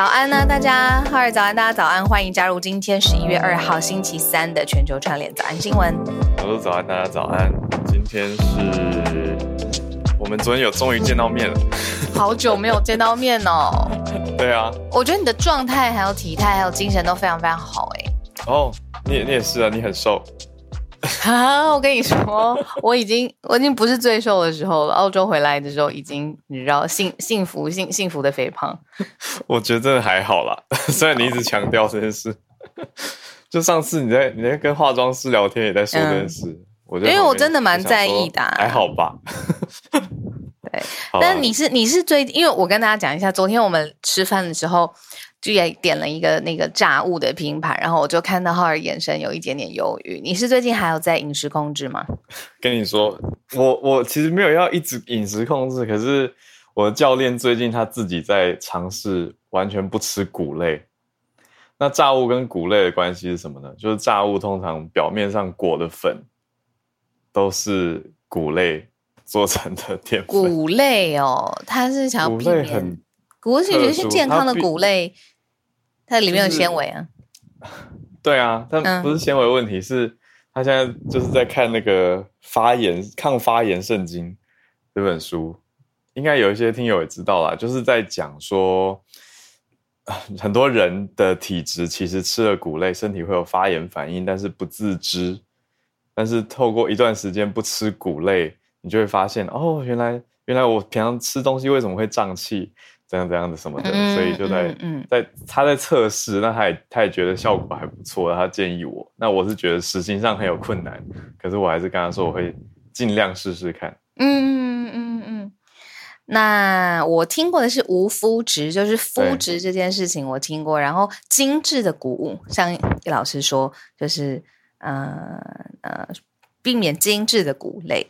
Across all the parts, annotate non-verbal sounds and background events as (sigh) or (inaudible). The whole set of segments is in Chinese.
早安呢，大家，哈尔早安，大家早安，欢迎加入今天十一月二号星期三的全球串联早安新闻。我说早安，大家早安。今天是我们昨天有终于见到面了，好久没有见到面哦。(laughs) 对啊，我觉得你的状态、还有体态、还有精神都非常非常好哎。哦，你也你也是啊，你很瘦。(laughs) 啊！我跟你说，我已经我已经不是最瘦的时候了。澳洲回来的时候，已经你知道幸幸福幸幸福的肥胖。(laughs) 我觉得真的还好啦，(laughs) 虽然你一直强调这件事。就上次你在你在跟化妆师聊天，也在说这件事。我觉得因为我真的蛮在意的。还好吧？对，但你是你是最，因为我跟大家讲一下，昨天我们吃饭的时候。就也点了一个那个炸物的拼盘，然后我就看到浩儿眼神有一点点犹豫。你是最近还有在饮食控制吗？(laughs) 跟你说，我我其实没有要一直饮食控制，可是我的教练最近他自己在尝试完全不吃谷类。那炸物跟谷类的关系是什么呢？就是炸物通常表面上裹的粉都是谷类做成的淀粉。谷类哦，它是想要避免。谷是觉得是健康的谷类。它里面有纤维啊，(laughs) 对啊，但不是纤维问题，是他现在就是在看那个发炎抗发炎圣经这本书，应该有一些听友也知道啦，就是在讲说，很多人的体质其实吃了谷类，身体会有发炎反应，但是不自知，但是透过一段时间不吃谷类，你就会发现，哦，原来原来我平常吃东西为什么会胀气？怎样怎样的什么的，所以就在在他在测试，那他也他也觉得效果还不错，他建议我。那我是觉得实行上很有困难，可是我还是跟他说我会尽量试试看。嗯嗯嗯嗯。那我听过的是无麸质，就是麸质这件事情我听过。然后精致的谷物，像老师说，就是呃呃，避免精致的谷类。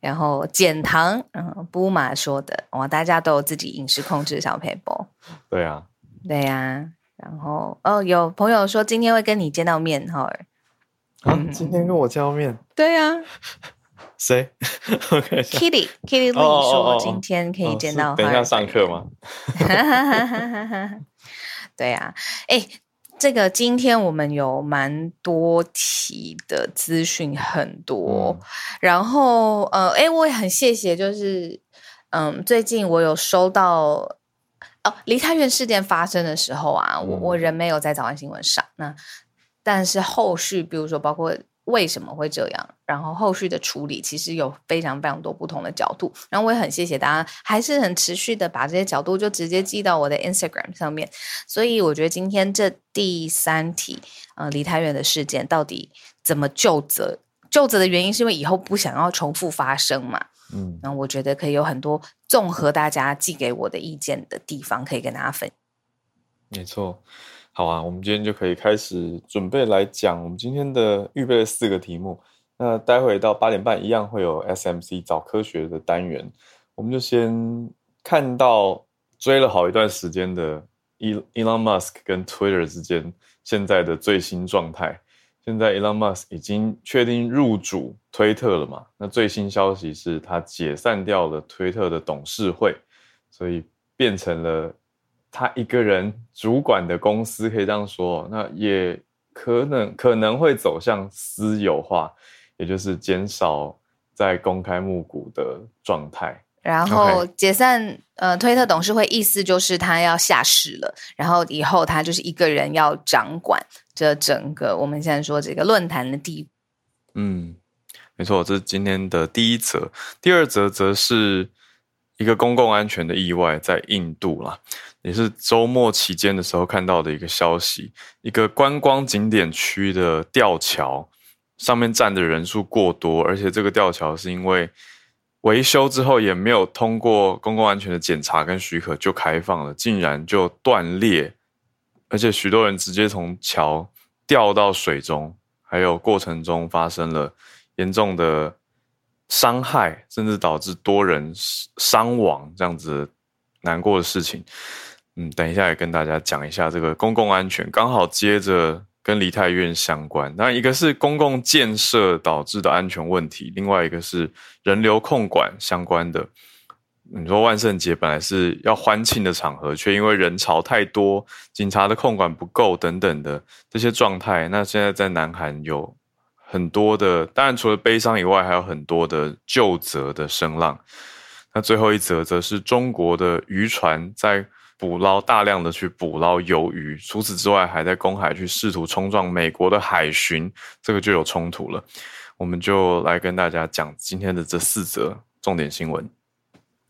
然后减糖，嗯，布马说的，哇，大家都有自己饮食控制小配博。对啊，对呀。然后哦，有朋友说今天会跟你见到面，哈。啊，今天跟我见到面？对呀。谁？Kitty，Kitty 说今天可以见到。等一下上课吗？(laughs) (laughs) 对呀，哎。这个今天我们有蛮多题的资讯，很多。然后呃，哎，我也很谢谢，就是嗯，最近我有收到哦，梨泰院事件发生的时候啊，我我人没有在早安新闻上，那但是后续，比如说包括。为什么会这样？然后后续的处理其实有非常非常多不同的角度。然后我也很谢谢大家，还是很持续的把这些角度就直接寄到我的 Instagram 上面。所以我觉得今天这第三题，呃，离太远的事件到底怎么就责？就责的原因是因为以后不想要重复发生嘛？嗯，那我觉得可以有很多综合大家寄给我的意见的地方，可以跟大家分。没错。好啊，我们今天就可以开始准备来讲我们今天的预备的四个题目。那待会到八点半一样会有 SMC 早科学的单元，我们就先看到追了好一段时间的 Elon Musk 跟 Twitter 之间现在的最新状态。现在 Elon Musk 已经确定入主推特了嘛？那最新消息是他解散掉了推特的董事会，所以变成了。他一个人主管的公司，可以这样说，那也可能可能会走向私有化，也就是减少在公开募股的状态。然后解散，呃，推特董事会意思就是他要下市了，然后以后他就是一个人要掌管这整个我们现在说这个论坛的地。嗯，没错，这是今天的第一则，第二则则是一个公共安全的意外，在印度啦，也是周末期间的时候看到的一个消息，一个观光景点区的吊桥上面站的人数过多，而且这个吊桥是因为。维修之后也没有通过公共安全的检查跟许可就开放了，竟然就断裂，而且许多人直接从桥掉到水中，还有过程中发生了严重的伤害，甚至导致多人伤亡这样子难过的事情。嗯，等一下也跟大家讲一下这个公共安全，刚好接着。跟梨泰院相关，那一个是公共建设导致的安全问题，另外一个是人流控管相关的。你说万圣节本来是要欢庆的场合，却因为人潮太多、警察的控管不够等等的这些状态，那现在在南韩有很多的，当然除了悲伤以外，还有很多的救责的声浪。那最后一则则是中国的渔船在。捕捞大量的去捕捞鱿鱼，除此之外还在公海去试图冲撞美国的海巡，这个就有冲突了。我们就来跟大家讲今天的这四则重点新闻。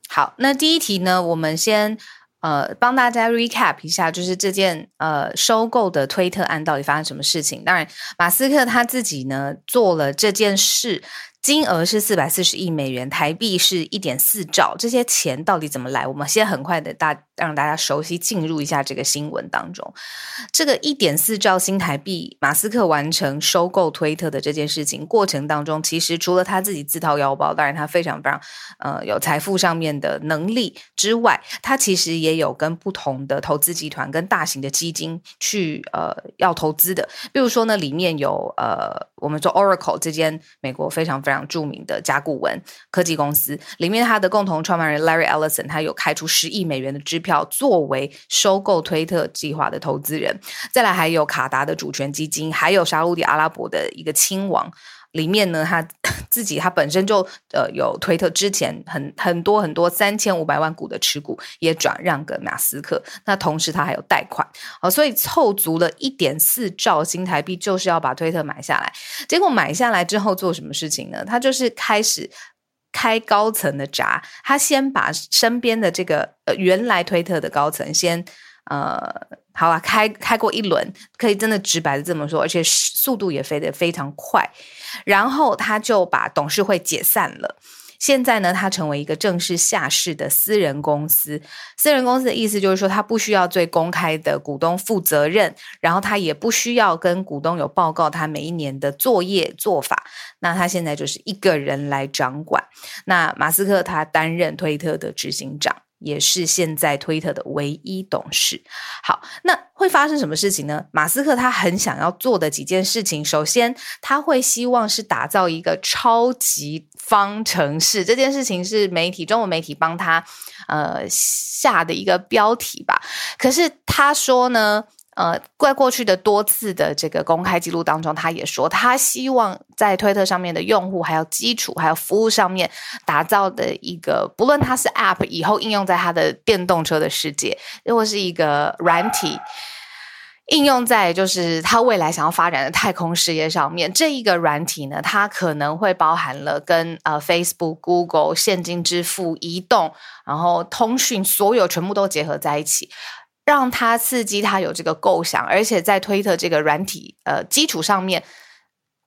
好，那第一题呢，我们先呃帮大家 recap 一下，就是这件呃收购的推特案到底发生什么事情。当然，马斯克他自己呢做了这件事。金额是四百四十亿美元，台币是一点四兆。这些钱到底怎么来？我们先很快的大让大家熟悉进入一下这个新闻当中。这个一点四兆新台币，马斯克完成收购推特的这件事情过程当中，其实除了他自己自掏腰包，当然他非常非常呃有财富上面的能力之外，他其实也有跟不同的投资集团跟大型的基金去呃要投资的。比如说呢，里面有呃我们说 Oracle 这间美国非常非常著名的甲骨文科技公司里面，他的共同创办人 Larry Ellison，他有开出十亿美元的支票作为收购推特计划的投资人。再来还有卡达的主权基金，还有沙地阿拉伯的一个亲王。里面呢，他 (coughs) 自己他本身就呃有推特之前很很多很多三千五百万股的持股也转让给马斯克，那同时他还有贷款，哦，所以凑足了一点四兆新台币，就是要把推特买下来。结果买下来之后做什么事情呢？他就是开始开高层的闸，他先把身边的这个呃原来推特的高层先呃好啊开开过一轮，可以真的直白的这么说，而且速度也飞得非常快。然后他就把董事会解散了。现在呢，他成为一个正式下市的私人公司。私人公司的意思就是说，他不需要对公开的股东负责任，然后他也不需要跟股东有报告他每一年的作业做法。那他现在就是一个人来掌管。那马斯克他担任推特的执行长。也是现在推特的唯一董事。好，那会发生什么事情呢？马斯克他很想要做的几件事情，首先他会希望是打造一个超级方程式。这件事情是媒体中文媒体帮他呃下的一个标题吧。可是他说呢。呃，在过去的多次的这个公开记录当中，他也说，他希望在推特上面的用户，还有基础，还有服务上面打造的一个，不论它是 App 以后应用在他的电动车的世界，如果是一个软体应用在就是他未来想要发展的太空事业上面，这一个软体呢，它可能会包含了跟呃 Facebook、Google 现金支付、移动，然后通讯，所有全部都结合在一起。让他刺激他有这个构想，而且在推特这个软体呃基础上面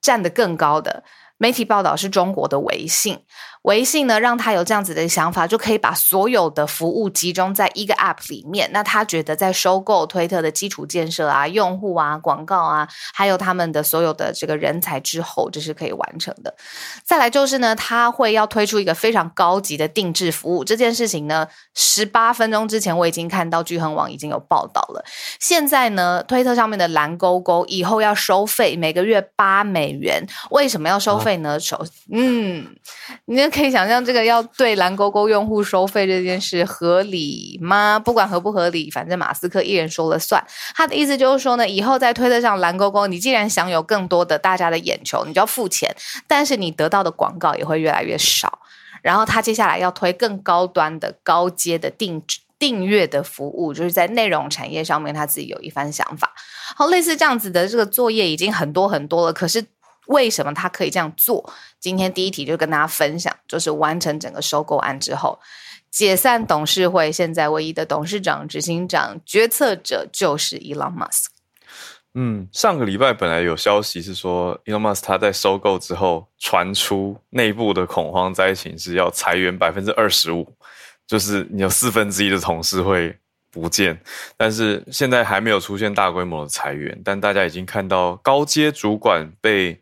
站得更高的。媒体报道是中国的微信，微信呢让他有这样子的想法，就可以把所有的服务集中在一个 App 里面。那他觉得在收购推特的基础建设啊、用户啊、广告啊，还有他们的所有的这个人才之后，这是可以完成的。再来就是呢，他会要推出一个非常高级的定制服务。这件事情呢，十八分钟之前我已经看到聚恒网已经有报道了。现在呢，推特上面的蓝勾勾以后要收费，每个月八美元。为什么要收费？呢？首嗯，你可以想象这个要对蓝勾勾用户收费这件事合理吗？不管合不合理，反正马斯克一人说了算。他的意思就是说呢，以后在推特上蓝勾勾，你既然享有更多的大家的眼球，你就要付钱，但是你得到的广告也会越来越少。然后他接下来要推更高端的、高阶的定订阅的服务，就是在内容产业上面，他自己有一番想法。好，类似这样子的这个作业已经很多很多了，可是为什么他可以这样做？今天第一题就跟大家分享，就是完成整个收购案之后，解散董事会，现在唯一的董事长、执行长、决策者就是 Elon Musk。嗯，上个礼拜本来有消息是说，Elon Musk 他在收购之后传出内部的恐慌灾情是要裁员百分之二十五，就是你有四分之一的同事会不见。但是现在还没有出现大规模的裁员，但大家已经看到高阶主管被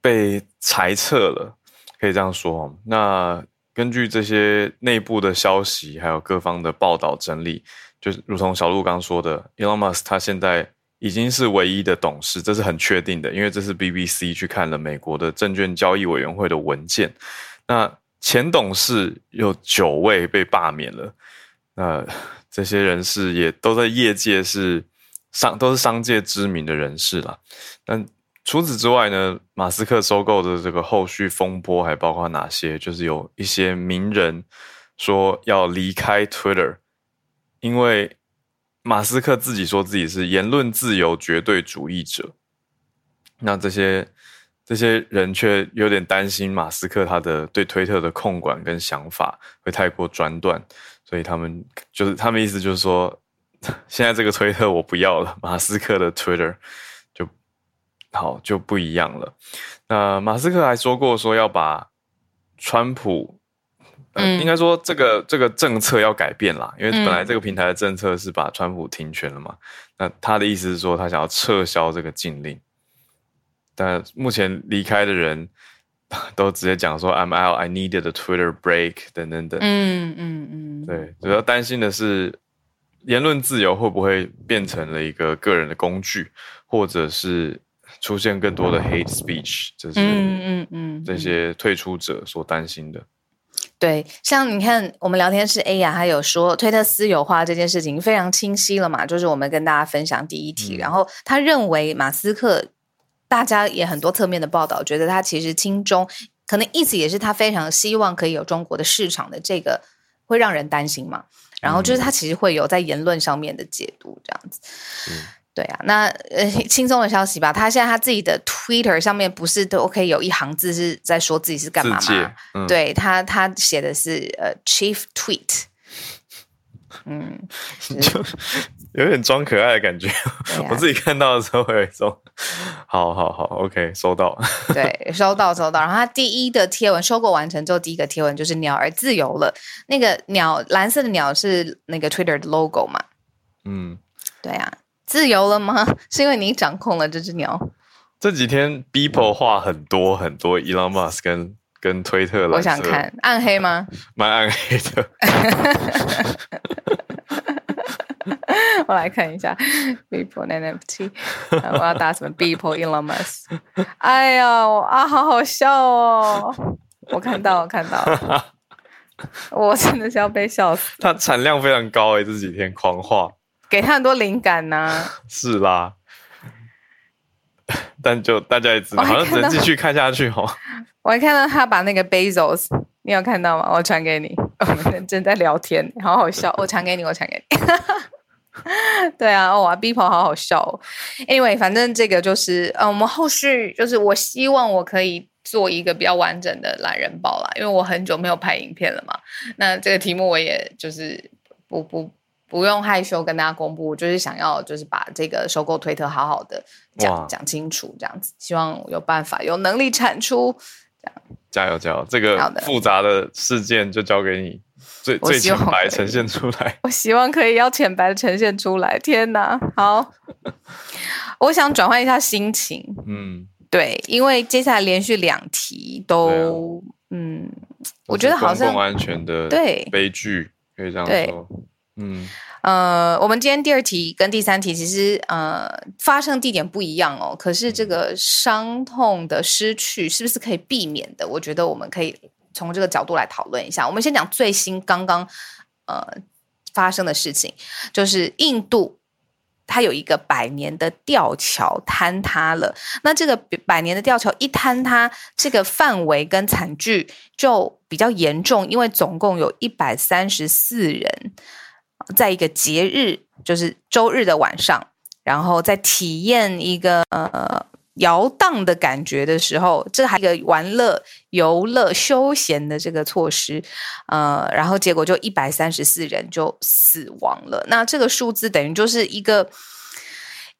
被裁撤了，可以这样说。那根据这些内部的消息，还有各方的报道整理，就是如同小鹿刚说的，Elon Musk 他现在。已经是唯一的董事，这是很确定的，因为这是 BBC 去看了美国的证券交易委员会的文件。那前董事有九位被罢免了，那 (laughs) 这些人士也都在业界是商，都是商界知名的人士了。但除此之外呢，马斯克收购的这个后续风波还包括哪些？就是有一些名人说要离开 Twitter，因为。马斯克自己说自己是言论自由绝对主义者，那这些这些人却有点担心马斯克他的对推特的控管跟想法会太过专断，所以他们就是他们意思就是说，现在这个推特我不要了，马斯克的 Twitter 好就不一样了。那马斯克还说过说要把川普。应该说，这个这个政策要改变啦，因为本来这个平台的政策是把川普停权了嘛。那他的意思是说，他想要撤销这个禁令。但目前离开的人 (laughs) 都直接讲说，I'm out, I needed a Twitter break，等等等。嗯嗯嗯。对，主要担心的是言论自由会不会变成了一个个人的工具，或者是出现更多的 hate speech，这是嗯嗯嗯这些退出者所担心的。对，像你看，我们聊天室 A 呀，他有说推特私有化这件事情非常清晰了嘛？就是我们跟大家分享第一题，然后他认为马斯克，大家也很多侧面的报道，觉得他其实轻中，可能意思也是他非常希望可以有中国的市场的这个，会让人担心嘛？然后就是他其实会有在言论上面的解读这样子。对啊，那呃 (laughs) 轻松的消息吧。他现在他自己的 Twitter 上面不是都 OK 有一行字是在说自己是干嘛吗？对他，他写的是呃 Chief Tweet，嗯，(laughs) 就有点装可爱的感觉。我自己看到的时候会有一种，好好好，OK，收到。(laughs) 对，收到收到。然后他第一的贴文收购完成之后，第一个贴文就是鸟儿自由了。那个鸟蓝色的鸟是那个 Twitter 的 logo 嘛？嗯，对啊。自由了吗？(laughs) 是因为你掌控了这只鸟。这几天 people 画很多很多 Elon Musk 跟跟推特了。我想看暗黑吗？(laughs) 蛮暗黑的。(laughs) 我来看一下 people NFT，我要打什么 people Elon Musk？哎呀，啊，好好笑哦！我看到，我看到，我真的是要被笑死。它产量非常高诶，这几天狂画。给他很多灵感呢，(laughs) 是啦，(laughs) 但就大家也知道，好像只能继续看下去哦。(laughs) 我还看到他把那个 Bezos，你有看到吗？我传给你，我们正在聊天，好好笑。我传给你，我传给你。对啊，哇跑好好笑。哦 Anyway，反正这个就是，呃，我们后续就是，我希望我可以做一个比较完整的懒人包啦，因为我很久没有拍影片了嘛。那这个题目我也就是不不。不用害羞跟大家公布，就是想要就是把这个收购推特好好的讲讲清楚，这样子，希望有办法有能力产出，这样加油加油！这个复杂的事件就交给你，最最浅白呈现出来。(laughs) 我希望可以要浅白的呈现出来。天哪，好，(laughs) 我想转换一下心情。嗯，对，因为接下来连续两题都，嗯，我觉得好像公共安全的对悲剧，可以这样说。嗯，呃，我们今天第二题跟第三题其实呃发生地点不一样哦，可是这个伤痛的失去是不是可以避免的？我觉得我们可以从这个角度来讨论一下。我们先讲最新刚刚呃发生的事情，就是印度。它有一个百年的吊桥坍塌了，那这个百年的吊桥一坍塌，这个范围跟惨剧就比较严重，因为总共有一百三十四人，在一个节日，就是周日的晚上，然后在体验一个呃。摇荡的感觉的时候，这还一个玩乐、游乐、休闲的这个措施，呃，然后结果就一百三十四人就死亡了。那这个数字等于就是一个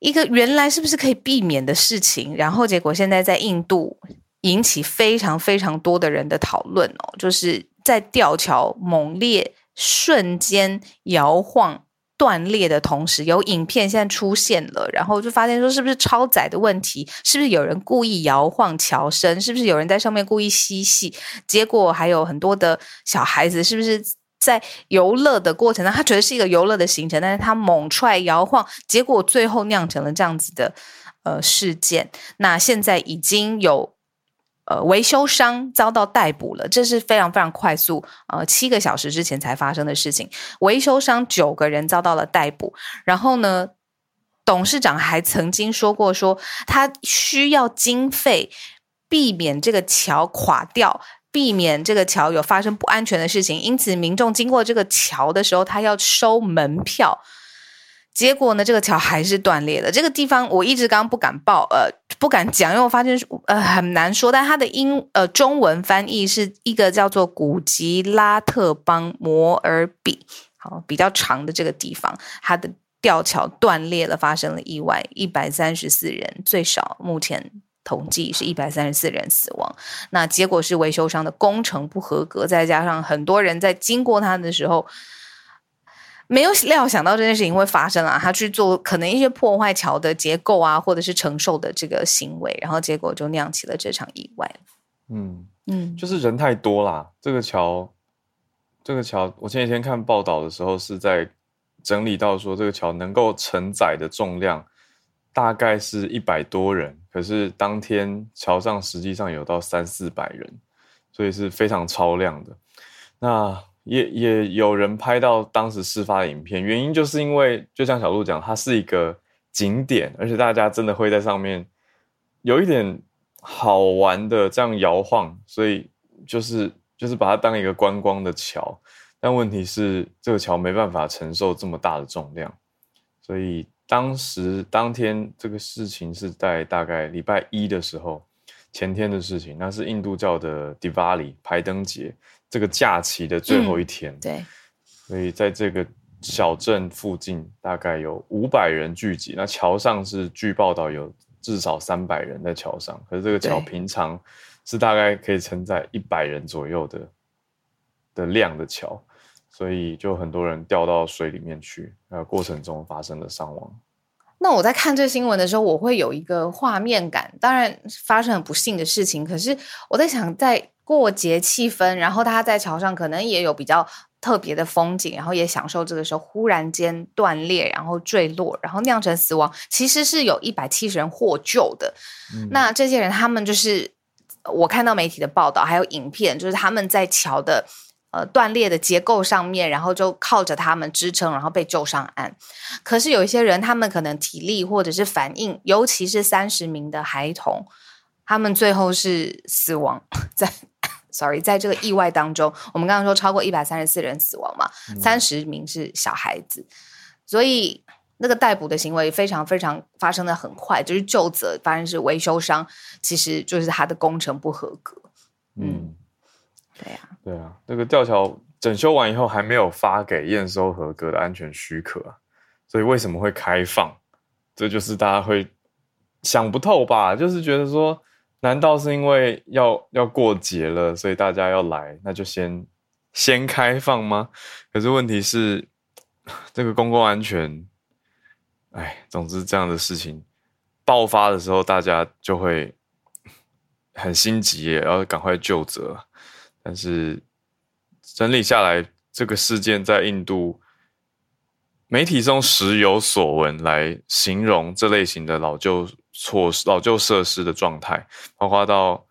一个原来是不是可以避免的事情，然后结果现在在印度引起非常非常多的人的讨论哦，就是在吊桥猛烈瞬间摇晃。断裂的同时，有影片现在出现了，然后就发现说是不是超载的问题？是不是有人故意摇晃桥身？是不是有人在上面故意嬉戏？结果还有很多的小孩子，是不是在游乐的过程中，他觉得是一个游乐的行程，但是他猛踹摇晃，结果最后酿成了这样子的呃事件。那现在已经有。呃，维修商遭到逮捕了，这是非常非常快速，呃，七个小时之前才发生的事情。维修商九个人遭到了逮捕，然后呢，董事长还曾经说过，说他需要经费，避免这个桥垮掉，避免这个桥有发生不安全的事情，因此民众经过这个桥的时候，他要收门票。结果呢？这个桥还是断裂了。这个地方我一直刚刚不敢报，呃，不敢讲，因为我发现呃很难说。但它的英呃中文翻译是一个叫做古吉拉特邦摩尔比，好比较长的这个地方，它的吊桥断裂了，发生了意外，一百三十四人，最少目前统计是一百三十四人死亡。那结果是维修商的工程不合格，再加上很多人在经过它的时候。没有料想到这件事情会发生啊！他去做可能一些破坏桥的结构啊，或者是承受的这个行为，然后结果就酿起了这场意外。嗯嗯，就是人太多啦。这个桥，这个桥，我前几天看报道的时候是在整理到说，这个桥能够承载的重量大概是一百多人，可是当天桥上实际上有到三四百人，所以是非常超量的。那。也也有人拍到当时事发的影片，原因就是因为就像小鹿讲，它是一个景点，而且大家真的会在上面有一点好玩的这样摇晃，所以就是就是把它当一个观光的桥。但问题是这个桥没办法承受这么大的重量，所以当时当天这个事情是在大概礼拜一的时候，前天的事情，那是印度教的 Diwali 排灯节。这个假期的最后一天，对，所以在这个小镇附近大概有五百人聚集。那桥上是据报道有至少三百人在桥上，可是这个桥平常是大概可以承载一百人左右的的量的桥，所以就很多人掉到水里面去，呃，过程中发生了伤亡。那我在看这新闻的时候，我会有一个画面感。当然发生很不幸的事情，可是我在想在。过节气氛，然后他在桥上可能也有比较特别的风景，然后也享受这个时候忽然间断裂，然后坠落，然后酿成死亡。其实是有一百七十人获救的。那这些人，他们就是我看到媒体的报道，还有影片，就是他们在桥的呃断裂的结构上面，然后就靠着他们支撑，然后被救上岸。可是有一些人，他们可能体力或者是反应，尤其是三十名的孩童，他们最后是死亡 (laughs) 在。Sorry，在这个意外当中，我们刚刚说超过一百三十四人死亡嘛，三十名是小孩子，所以那个逮捕的行为非常非常发生的很快，就是就责发生是维修商，其实就是他的工程不合格。嗯，对呀，对啊，那个吊桥整修完以后还没有发给验收合格的安全许可，所以为什么会开放？这就是大家会想不透吧？就是觉得说。难道是因为要要过节了，所以大家要来，那就先先开放吗？可是问题是，(sighs) 这个公共安全，哎，总之这样的事情爆发的时候，大家就会很心急，然后赶快救责。但是整理下来，这个事件在印度媒体中时有所闻来形容这类型的老旧措施、老旧设施的状态，包括到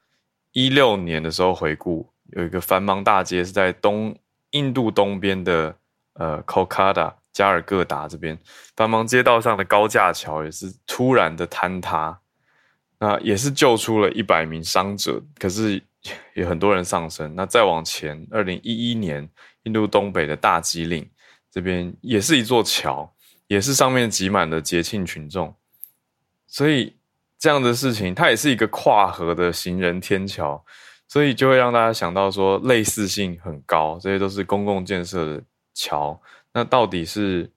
一六年的时候回顾，有一个繁忙大街是在东印度东边的呃 Kolkata 加尔各答这边，繁忙街道上的高架桥也是突然的坍塌，那也是救出了一百名伤者，可是有很多人丧生。那再往前，二零一一年印度东北的大吉岭。这边也是一座桥，也是上面挤满了节庆群众，所以这样的事情，它也是一个跨河的行人天桥，所以就会让大家想到说类似性很高。这些都是公共建设的桥，那到底是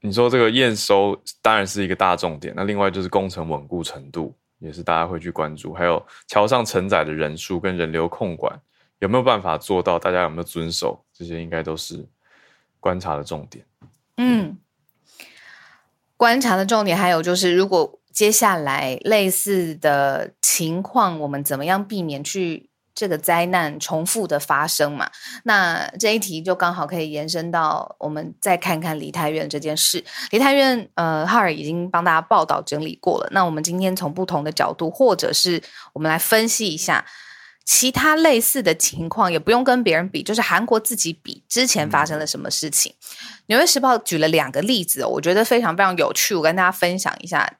你说这个验收当然是一个大重点，那另外就是工程稳固程度也是大家会去关注，还有桥上承载的人数跟人流控管有没有办法做到，大家有没有遵守，这些应该都是。观察的重点，嗯，观察的重点还有就是，如果接下来类似的情况，我们怎么样避免去这个灾难重复的发生嘛？那这一题就刚好可以延伸到我们再看看梨泰院这件事。梨泰院，呃，哈尔已经帮大家报道整理过了。那我们今天从不同的角度，或者是我们来分析一下。其他类似的情况也不用跟别人比，就是韩国自己比之前发生了什么事情。纽约时报举了两个例子，我觉得非常非常有趣，我跟大家分享一下。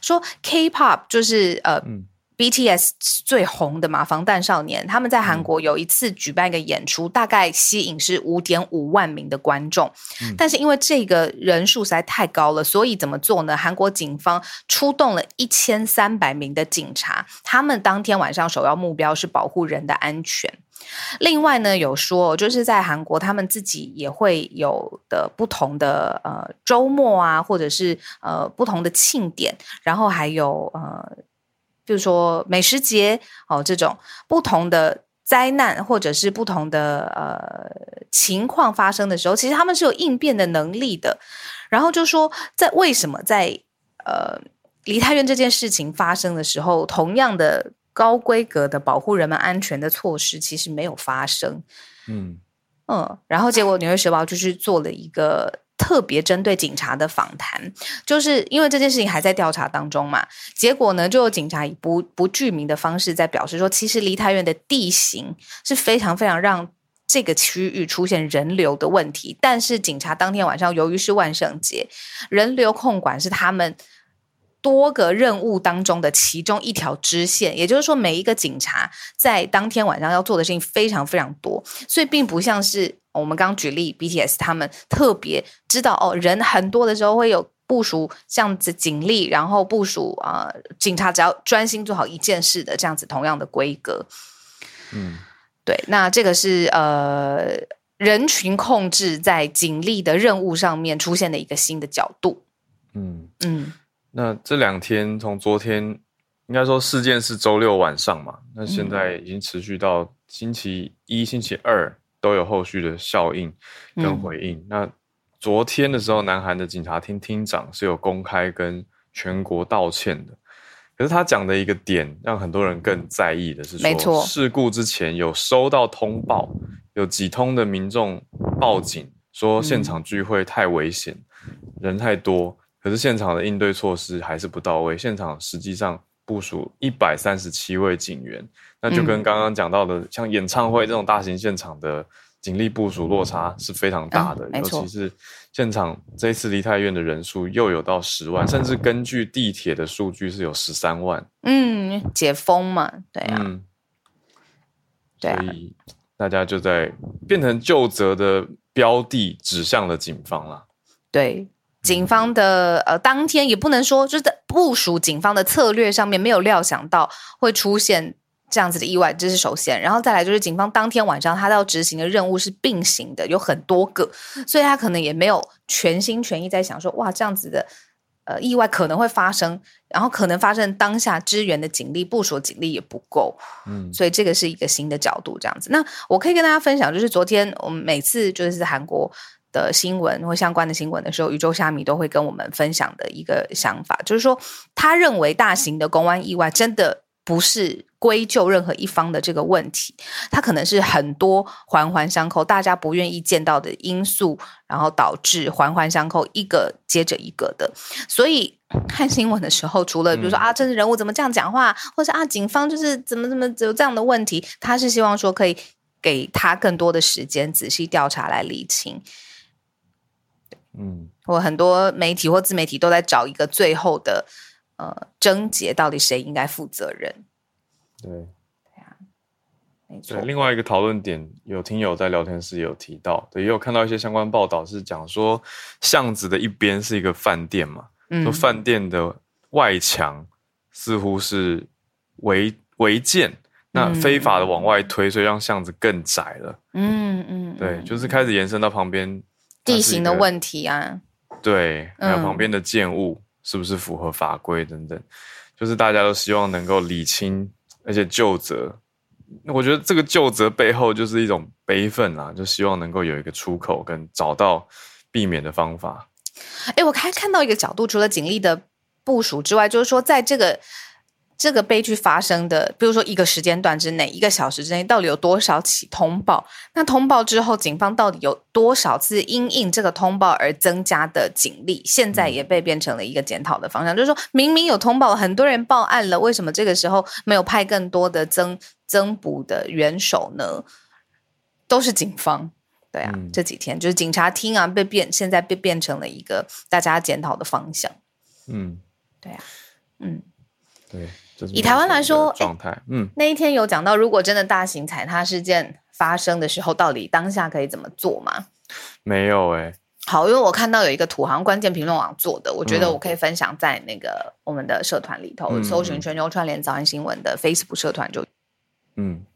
说 K-pop 就是呃。BTS 最红的嘛，防弹少年，他们在韩国有一次举办一个演出，大概吸引是五点五万名的观众，但是因为这个人数实在太高了，所以怎么做呢？韩国警方出动了一千三百名的警察，他们当天晚上首要目标是保护人的安全。另外呢，有说就是在韩国，他们自己也会有的不同的呃周末啊，或者是呃不同的庆典，然后还有呃。比如说美食节哦，这种不同的灾难或者是不同的呃情况发生的时候，其实他们是有应变的能力的。然后就说，在为什么在呃梨泰院这件事情发生的时候，同样的高规格的保护人们安全的措施其实没有发生。嗯嗯，然后结果纽约时报就去做了一个。特别针对警察的访谈，就是因为这件事情还在调查当中嘛。结果呢，就有警察以不不具名的方式在表示说，其实梨泰院的地形是非常非常让这个区域出现人流的问题。但是警察当天晚上由于是万圣节，人流控管是他们多个任务当中的其中一条支线。也就是说，每一个警察在当天晚上要做的事情非常非常多，所以并不像是。我们刚举例，BTS 他们特别知道哦，人很多的时候会有部署这样子警力，然后部署啊，警察只要专心做好一件事的这样子同样的规格。嗯，对，那这个是呃人群控制在警力的任务上面出现的一个新的角度。嗯嗯，那这两天从昨天应该说事件是周六晚上嘛，那现在已经持续到星期一、星期二。都有后续的效应跟回应。那昨天的时候，南韩的警察厅厅长是有公开跟全国道歉的。可是他讲的一个点，让很多人更在意的是说，事故之前有收到通报，有几通的民众报警说现场聚会太危险，人太多。可是现场的应对措施还是不到位，现场实际上部署一百三十七位警员。那就跟刚刚讲到的，像演唱会这种大型现场的警力部署落差是非常大的，尤其是现场这一次梨泰院的人数又有到十万，甚至根据地铁的数据是有十三万。嗯，解封嘛，对啊，所以大家就在变成就责的标的指向了警方了。对，警方的呃，当天也不能说就是在部署警方的策略上面没有料想到会出现。这样子的意外，这是首先，然后再来就是警方当天晚上他要执行的任务是并行的，有很多个，所以他可能也没有全心全意在想说，哇，这样子的呃意外可能会发生，然后可能发生当下支援的警力部署警力也不够，嗯，所以这个是一个新的角度，这样子。那我可以跟大家分享，就是昨天我们每次就是韩国的新闻或相关的新闻的时候，宇宙虾米都会跟我们分享的一个想法，就是说他认为大型的公安意外真的不是。归咎任何一方的这个问题，它可能是很多环环相扣，大家不愿意见到的因素，然后导致环环相扣，一个接着一个的。所以看新闻的时候，除了比如说啊，政治人物怎么这样讲话，或是啊，警方就是怎么怎么有这样的问题，他是希望说可以给他更多的时间，仔细调查来理清。嗯，我很多媒体或自媒体都在找一个最后的呃症结，到底谁应该负责任？对，对啊，没错。另外一个讨论点，有听友在聊天室有提到，对，也有看到一些相关报道，是讲说巷子的一边是一个饭店嘛，说饭店的外墙似乎是违违建，那非法的往外推，所以让巷子更窄了。嗯嗯，对，就是开始延伸到旁边。地形的问题啊，对，还有旁边的建物是不是符合法规等等，就是大家都希望能够理清，而且就责。我觉得这个就责背后就是一种悲愤啊，就希望能够有一个出口跟找到避免的方法。哎，我还看到一个角度，除了警力的部署之外，就是说在这个。这个悲剧发生的，比如说一个时间段之内，一个小时之内，到底有多少起通报？那通报之后，警方到底有多少次因应这个通报而增加的警力？现在也被变成了一个检讨的方向，就是说明明有通报，很多人报案了，为什么这个时候没有派更多的增增补的援手呢？都是警方，对啊，这几天就是警察厅啊，被变，现在被变成了一个大家检讨的方向。嗯，对啊，嗯，对。以台湾来说，状态，嗯，那一天有讲到，如果真的大型踩踏事件发生的时候，到底当下可以怎么做吗？没有哎。好，因为我看到有一个土行关键评论网做的，我觉得我可以分享在那个我们的社团里头，搜寻全球串联早安新闻的 Facebook 社团就。嗯，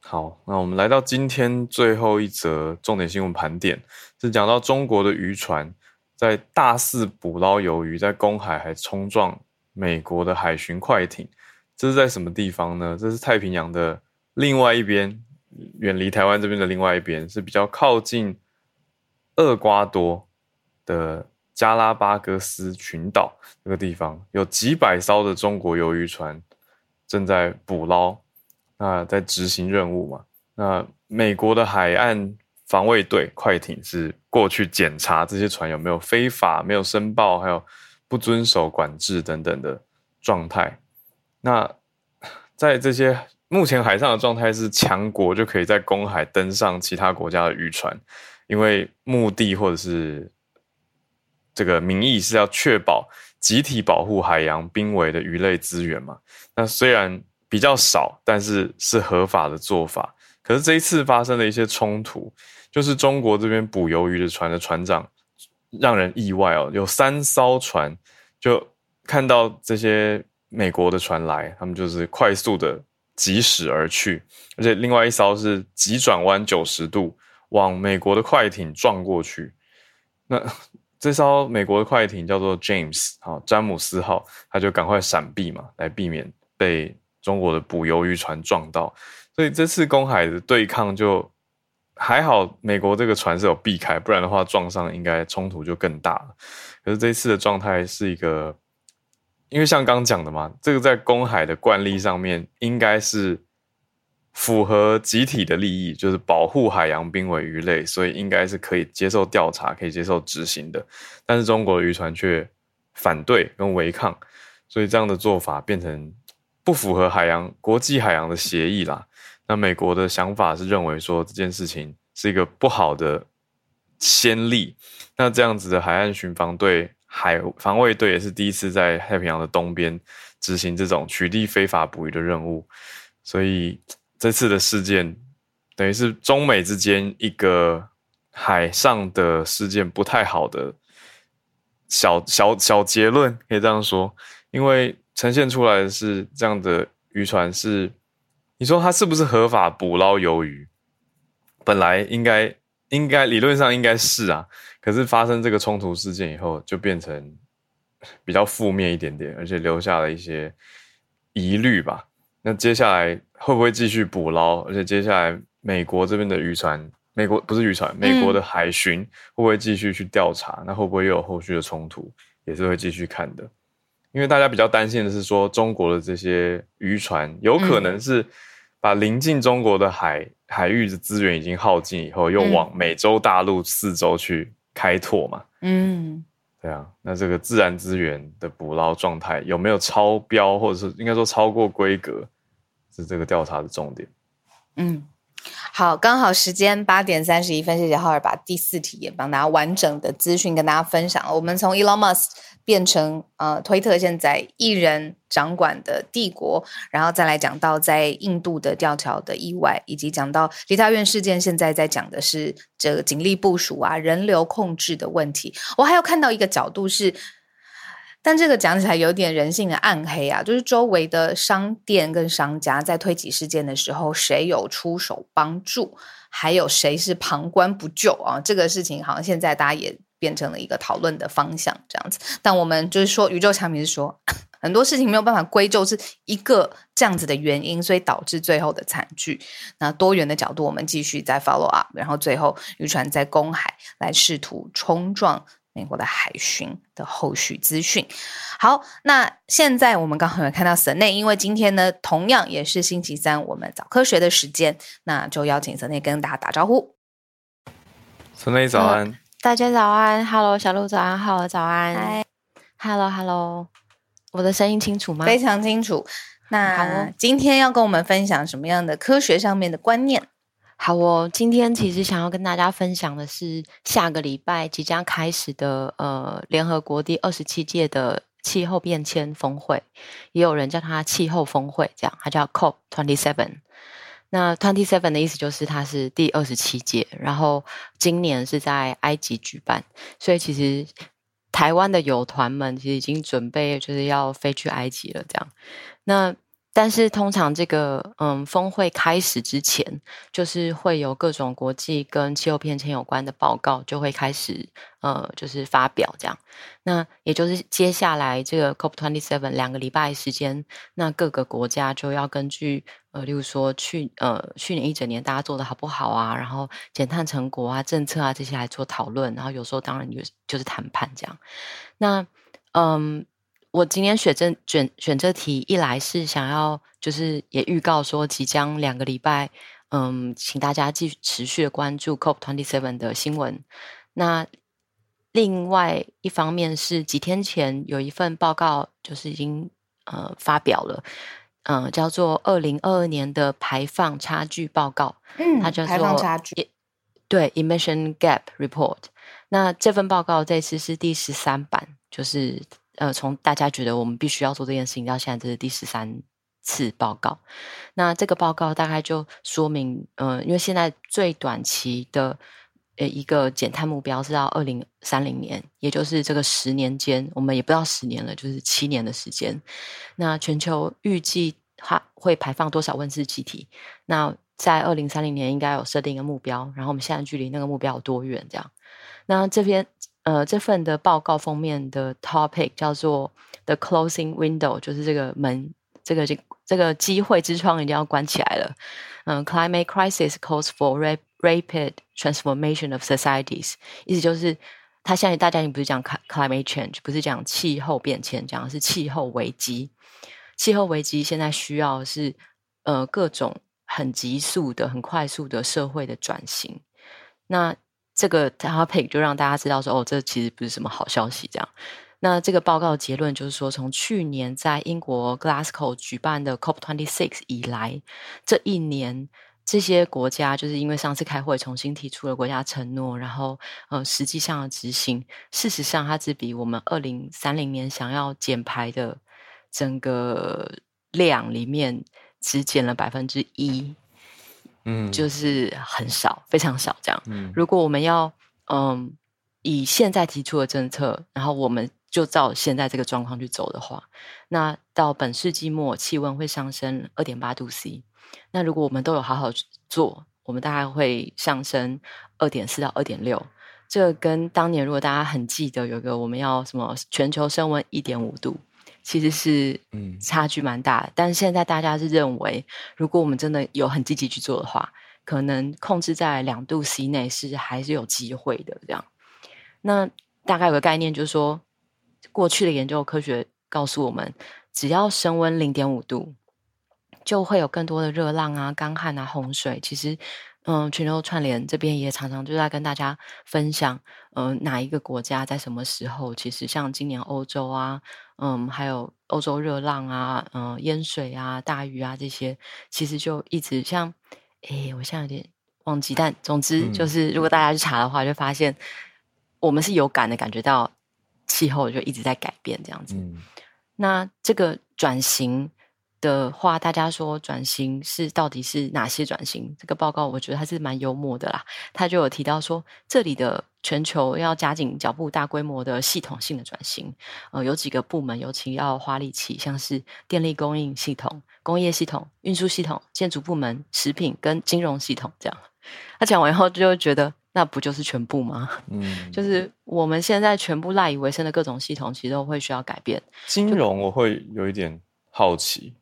好，那我们来到今天最后一则重点新闻盘点，是讲到中国的渔船在大肆捕捞鱿鱼，在公海还冲撞。美国的海巡快艇，这是在什么地方呢？这是太平洋的另外一边，远离台湾这边的另外一边，是比较靠近厄瓜多的加拉巴戈斯群岛这个地方，有几百艘的中国鱿鱼船正在捕捞，那在执行任务嘛。那美国的海岸防卫队快艇是过去检查这些船有没有非法、没有申报，还有。不遵守管制等等的状态，那在这些目前海上的状态是强国就可以在公海登上其他国家的渔船，因为目的或者是这个名义是要确保集体保护海洋濒危的鱼类资源嘛。那虽然比较少，但是是合法的做法。可是这一次发生的一些冲突，就是中国这边捕鱿鱼的船的船长。让人意外哦，有三艘船就看到这些美国的船来，他们就是快速的疾驶而去，而且另外一艘是急转弯九十度往美国的快艇撞过去。那这艘美国的快艇叫做 James，好，詹姆斯号，他就赶快闪避嘛，来避免被中国的捕鱿鱼船撞到。所以这次公海的对抗就。还好，美国这个船是有避开，不然的话撞上应该冲突就更大了。可是这一次的状态是一个，因为像刚讲的嘛，这个在公海的惯例上面应该是符合集体的利益，就是保护海洋濒危鱼类，所以应该是可以接受调查、可以接受执行的。但是中国的渔船却反对跟违抗，所以这样的做法变成不符合海洋国际海洋的协议啦。那美国的想法是认为说这件事情是一个不好的先例，那这样子的海岸巡防队、海防卫队也是第一次在太平洋的东边执行这种取缔非法捕鱼的任务，所以这次的事件等于是中美之间一个海上的事件不太好的小小小结论，可以这样说，因为呈现出来是这样的渔船是。你说他是不是合法捕捞鱿鱼？本来应该应该理论上应该是啊，可是发生这个冲突事件以后，就变成 (laughs) 比较负面一点点，而且留下了一些疑虑吧。那接下来会不会继续捕捞？而且接下来美国这边的渔船，美国不是渔船，美国的海巡会不会继续去调查？那会不会又有后续的冲突？也是会继续看的。因为大家比较担心的是说，中国的这些渔船有可能是把临近中国的海海域的资源已经耗尽以后，又往美洲大陆四周去开拓嘛。嗯，对啊，那这个自然资源的捕捞状态有没有超标，或者是应该说超过规格，是这个调查的重点。嗯。好，刚好时间八点三十一分，谢谢浩尔把第四题也帮大家完整的资讯跟大家分享。我们从 Elon Musk 变成呃推特现在一人掌管的帝国，然后再来讲到在印度的吊桥的意外，以及讲到梨泰院事件，现在在讲的是这个警力部署啊、人流控制的问题。我还有看到一个角度是。但这个讲起来有点人性的暗黑啊，就是周围的商店跟商家在推挤事件的时候，谁有出手帮助，还有谁是旁观不救啊？这个事情好像现在大家也变成了一个讨论的方向，这样子。但我们就是说，宇宙强民是说，很多事情没有办法归咎是一个这样子的原因，所以导致最后的惨剧。那多元的角度，我们继续再 follow up，然后最后渔船在公海来试图冲撞。美国的海巡的后续资讯。好，那现在我们刚好有看到森内，因为今天呢，同样也是星期三，我们早科学的时间，那就邀请森内跟大家打招呼。森内早安，大家早安，Hello，小鹿早安，Hello，早安，Hello，Hello，我的声音清楚吗？非常清楚。那今天要跟我们分享什么样的科学上面的观念？好，我今天其实想要跟大家分享的是下个礼拜即将开始的呃联合国第二十七届的气候变迁峰会，也有人叫它气候峰会，这样它叫 COP twenty seven。那 twenty seven 的意思就是它是第二十七届，然后今年是在埃及举办，所以其实台湾的友团们其实已经准备就是要飞去埃及了，这样那。但是通常这个嗯峰会开始之前，就是会有各种国际跟气候变迁有关的报告就会开始呃就是发表这样。那也就是接下来这个 COP twenty seven 两个礼拜时间，那各个国家就要根据呃例如说去呃去年一整年大家做的好不好啊，然后减碳成果啊、政策啊这些来做讨论，然后有时候当然有就是谈判这样。那嗯。我今天选这选选这题，一来是想要就是也预告说，即将两个礼拜，嗯，请大家继续持续的关注 COP twenty seven 的新闻。那另外一方面是几天前有一份报告，就是已经呃发表了，嗯，叫做二零二二年的排放差距报告。嗯，它叫做排放差距，对，emission gap report。那这份报告这次是第十三版，就是。呃，从大家觉得我们必须要做这件事情到现在，这是第十三次报告。那这个报告大概就说明，呃，因为现在最短期的呃一个减碳目标是到二零三零年，也就是这个十年间，我们也不知道十年了，就是七年的时间。那全球预计它会排放多少温室气体？那在二零三零年应该有设定一个目标，然后我们现在距离那个目标有多远？这样，那这边。呃，这份的报告封面的 topic 叫做 The Closing Window，就是这个门，这个这这个机会之窗一定要关起来了。嗯，Climate crisis calls for rapid transformation of societies，意思就是，他现在大家已经不是讲 climate change，不是讲气候变迁，讲的是气候危机。气候危机现在需要是呃各种很急速的、很快速的社会的转型。那这个 topic 就让大家知道说，哦，这其实不是什么好消息。这样，那这个报告结论就是说，从去年在英国 Glasgow 举办的 COP twenty six 以来，这一年这些国家就是因为上次开会重新提出了国家承诺，然后呃，实际上的执行，事实上它只比我们二零三零年想要减排的整个量里面只减了百分之一。嗯，就是很少，非常少这样。嗯，如果我们要嗯以现在提出的政策，然后我们就照现在这个状况去走的话，那到本世纪末气温会上升二点八度 C。那如果我们都有好好做，我们大概会上升二点四到二点六。这跟当年如果大家很记得有个我们要什么全球升温一点五度。其实是嗯差距蛮大，但是现在大家是认为，如果我们真的有很积极去做的话，可能控制在两度 C 内是还是有机会的。这样，那大概有个概念就是说，过去的研究科学告诉我们，只要升温零点五度，就会有更多的热浪啊、干旱啊、洪水。其实。嗯，全球串联这边也常常就在跟大家分享，嗯，哪一个国家在什么时候？其实像今年欧洲啊，嗯，还有欧洲热浪啊，嗯，淹水啊、大雨啊这些，其实就一直像，诶，我现在有点忘记，但总之就是，如果大家去查的话，就发现我们是有感的，感觉到气候就一直在改变这样子。那这个转型。的话，大家说转型是到底是哪些转型？这个报告我觉得还是蛮幽默的啦。他就有提到说，这里的全球要加紧脚步，大规模的系统性的转型。呃，有几个部门尤其要花力气，像是电力供应系统、工业系统、运输系统、建筑部门、食品跟金融系统这样。他讲完以后，就觉得那不就是全部吗？(laughs) 嗯，就是我们现在全部赖以为生的各种系统，其实都会需要改变。金融我会有一点好奇。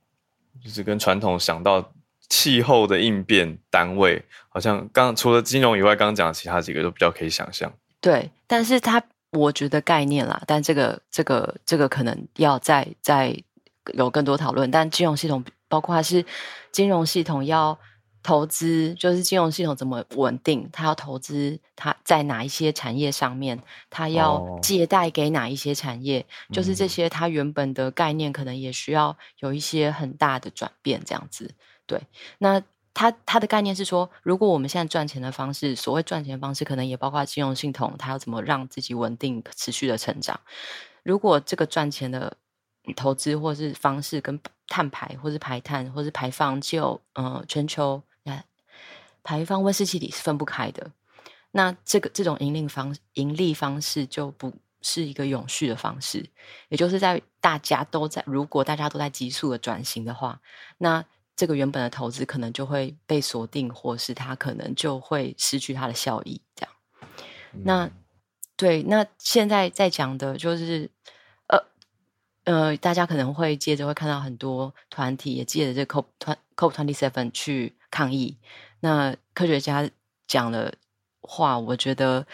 就是跟传统想到气候的应变单位，好像刚除了金融以外，刚刚讲的其他几个都比较可以想象。对，但是它我觉得概念啦，但这个这个这个可能要再再有更多讨论。但金融系统包括是金融系统要。投资就是金融系统怎么稳定？他要投资，他在哪一些产业上面？他要借贷给哪一些产业？就是这些，他原本的概念可能也需要有一些很大的转变，这样子。对，那他他的概念是说，如果我们现在赚钱的方式，所谓赚钱方式，可能也包括金融系统，它要怎么让自己稳定、持续的成长？如果这个赚钱的投资或是方式跟碳排，或是排碳，或是排放，就呃全球。排放温室气体是分不开的，那这个这种盈利方盈利方式就不是一个永续的方式，也就是在大家都在如果大家都在急速的转型的话，那这个原本的投资可能就会被锁定，或是它可能就会失去它的效益。这样，那对，那现在在讲的就是呃呃，大家可能会接着会看到很多团体也借着这 COP COP twenty seven 去抗议。那科学家讲的话，我觉得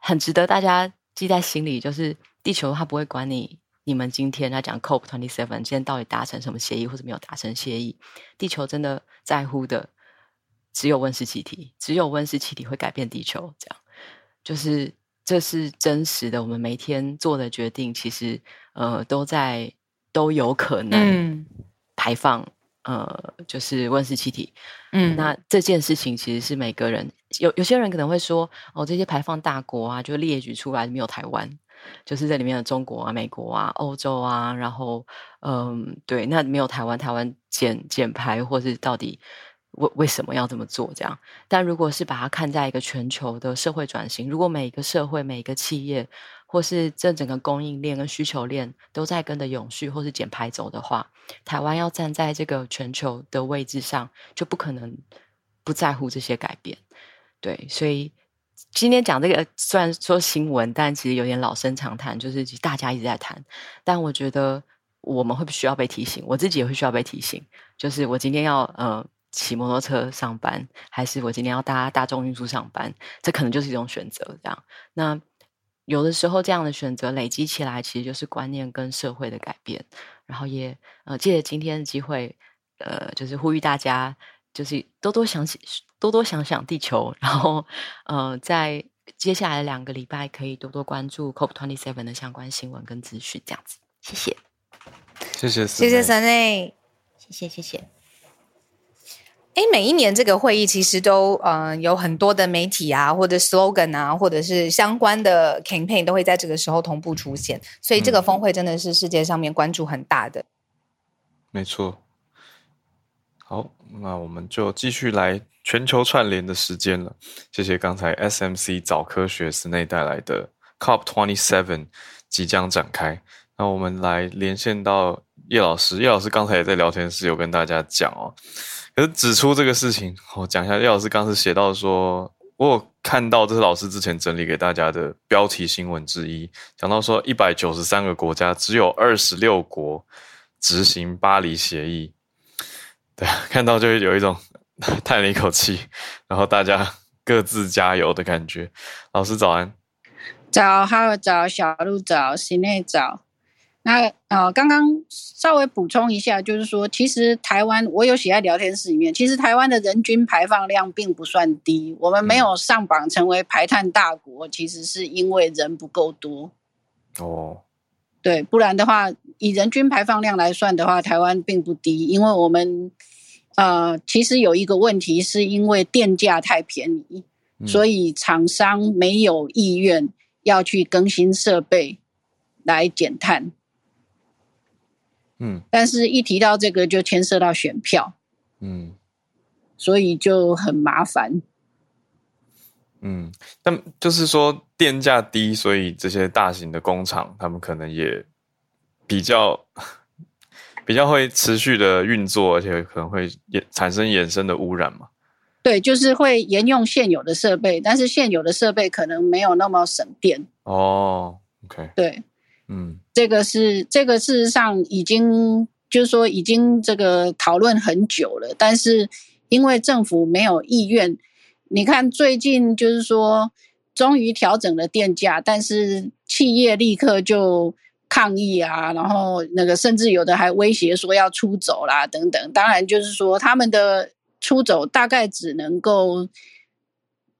很值得大家记在心里。就是地球它不会管你，你们今天在讲 COP twenty seven，今天到底达成什么协议或者没有达成协议？地球真的在乎的只有温室气体，只有温室气体会改变地球。这样就是这是真实的。我们每天做的决定，其实呃都在都有可能排放。呃，就是温室气体，嗯，那这件事情其实是每个人有有些人可能会说，哦，这些排放大国啊，就列举出来没有台湾，就是在里面的中国啊、美国啊、欧洲啊，然后，嗯，对，那没有台湾，台湾减减排或是到底为为什么要这么做？这样，但如果是把它看在一个全球的社会转型，如果每一个社会、每一个企业。或是这整个供应链跟需求链都在跟着永续或是减排走的话，台湾要站在这个全球的位置上，就不可能不在乎这些改变。对，所以今天讲这个虽然说新闻，但其实有点老生常谈，就是大家一直在谈。但我觉得我们会需要被提醒，我自己也会需要被提醒，就是我今天要呃骑摩托车上班，还是我今天要搭大众运输上班，这可能就是一种选择。这样，那。有的时候，这样的选择累积起来，其实就是观念跟社会的改变。然后也呃，借着今天的机会，呃，就是呼吁大家，就是多多想起，多多想想地球。然后呃，在接下来两个礼拜，可以多多关注 COP twenty seven 的相关新闻跟资讯。这样子，谢谢，谢谢，谢谢三内，谢谢，谢谢。哎，每一年这个会议其实都呃有很多的媒体啊，或者 slogan 啊，或者是相关的 campaign 都会在这个时候同步出现，所以这个峰会真的是世界上面关注很大的。没错。好，那我们就继续来全球串联的时间了。谢谢刚才 SMC 早科学室内带来的 COP twenty seven 即将展开。那我们来连线到叶老师，叶老师刚才也在聊天室有跟大家讲哦。可是指出这个事情，我讲一下。叶老师刚是写到说，我有看到这是老师之前整理给大家的标题新闻之一，讲到说一百九十三个国家，只有二十六国执行巴黎协议。对，看到就会有一种 (laughs) 叹了一口气，然后大家各自加油的感觉。老师早安，早，哈喽，早，小鹿早，心内早。那呃，刚刚稍微补充一下，就是说，其实台湾我有写在聊天室里面，其实台湾的人均排放量并不算低，我们没有上榜成为排碳大国，其实是因为人不够多。哦，对，不然的话，以人均排放量来算的话，台湾并不低，因为我们呃，其实有一个问题，是因为电价太便宜，所以厂商没有意愿要去更新设备来减碳。嗯，但是一提到这个就牵涉到选票，嗯，所以就很麻烦。嗯，但就是说电价低，所以这些大型的工厂他们可能也比较 (laughs) 比较会持续的运作，而且可能会也产生衍生的污染嘛。对，就是会沿用现有的设备，但是现有的设备可能没有那么省电。哦，OK，对。嗯，这个是这个事实上已经就是说已经这个讨论很久了，但是因为政府没有意愿，你看最近就是说终于调整了电价，但是企业立刻就抗议啊，然后那个甚至有的还威胁说要出走啦等等。当然就是说他们的出走大概只能够。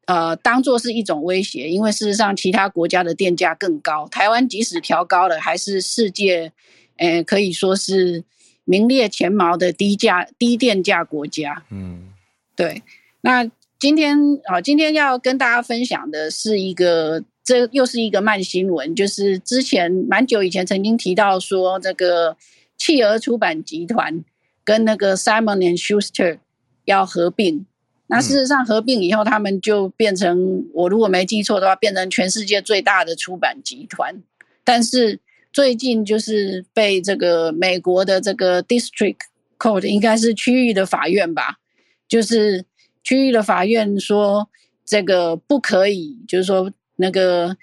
呃，当做是一种威胁，因为事实上，其他国家的电价更高。台湾即使调高了，还是世界，呃，可以说是名列前茅的低价、低电价国家。嗯，对。那今天啊，今天要跟大家分享的是一个，这又是一个慢新闻，就是之前蛮久以前曾经提到说，这个企鹅出版集团跟那个 Simon and Schuster 要合并。那事实上，合并以后，他们就变成我如果没记错的话，变成全世界最大的出版集团。但是最近就是被这个美国的这个 District Court，应该是区域的法院吧，就是区域的法院说这个不可以，就是说那个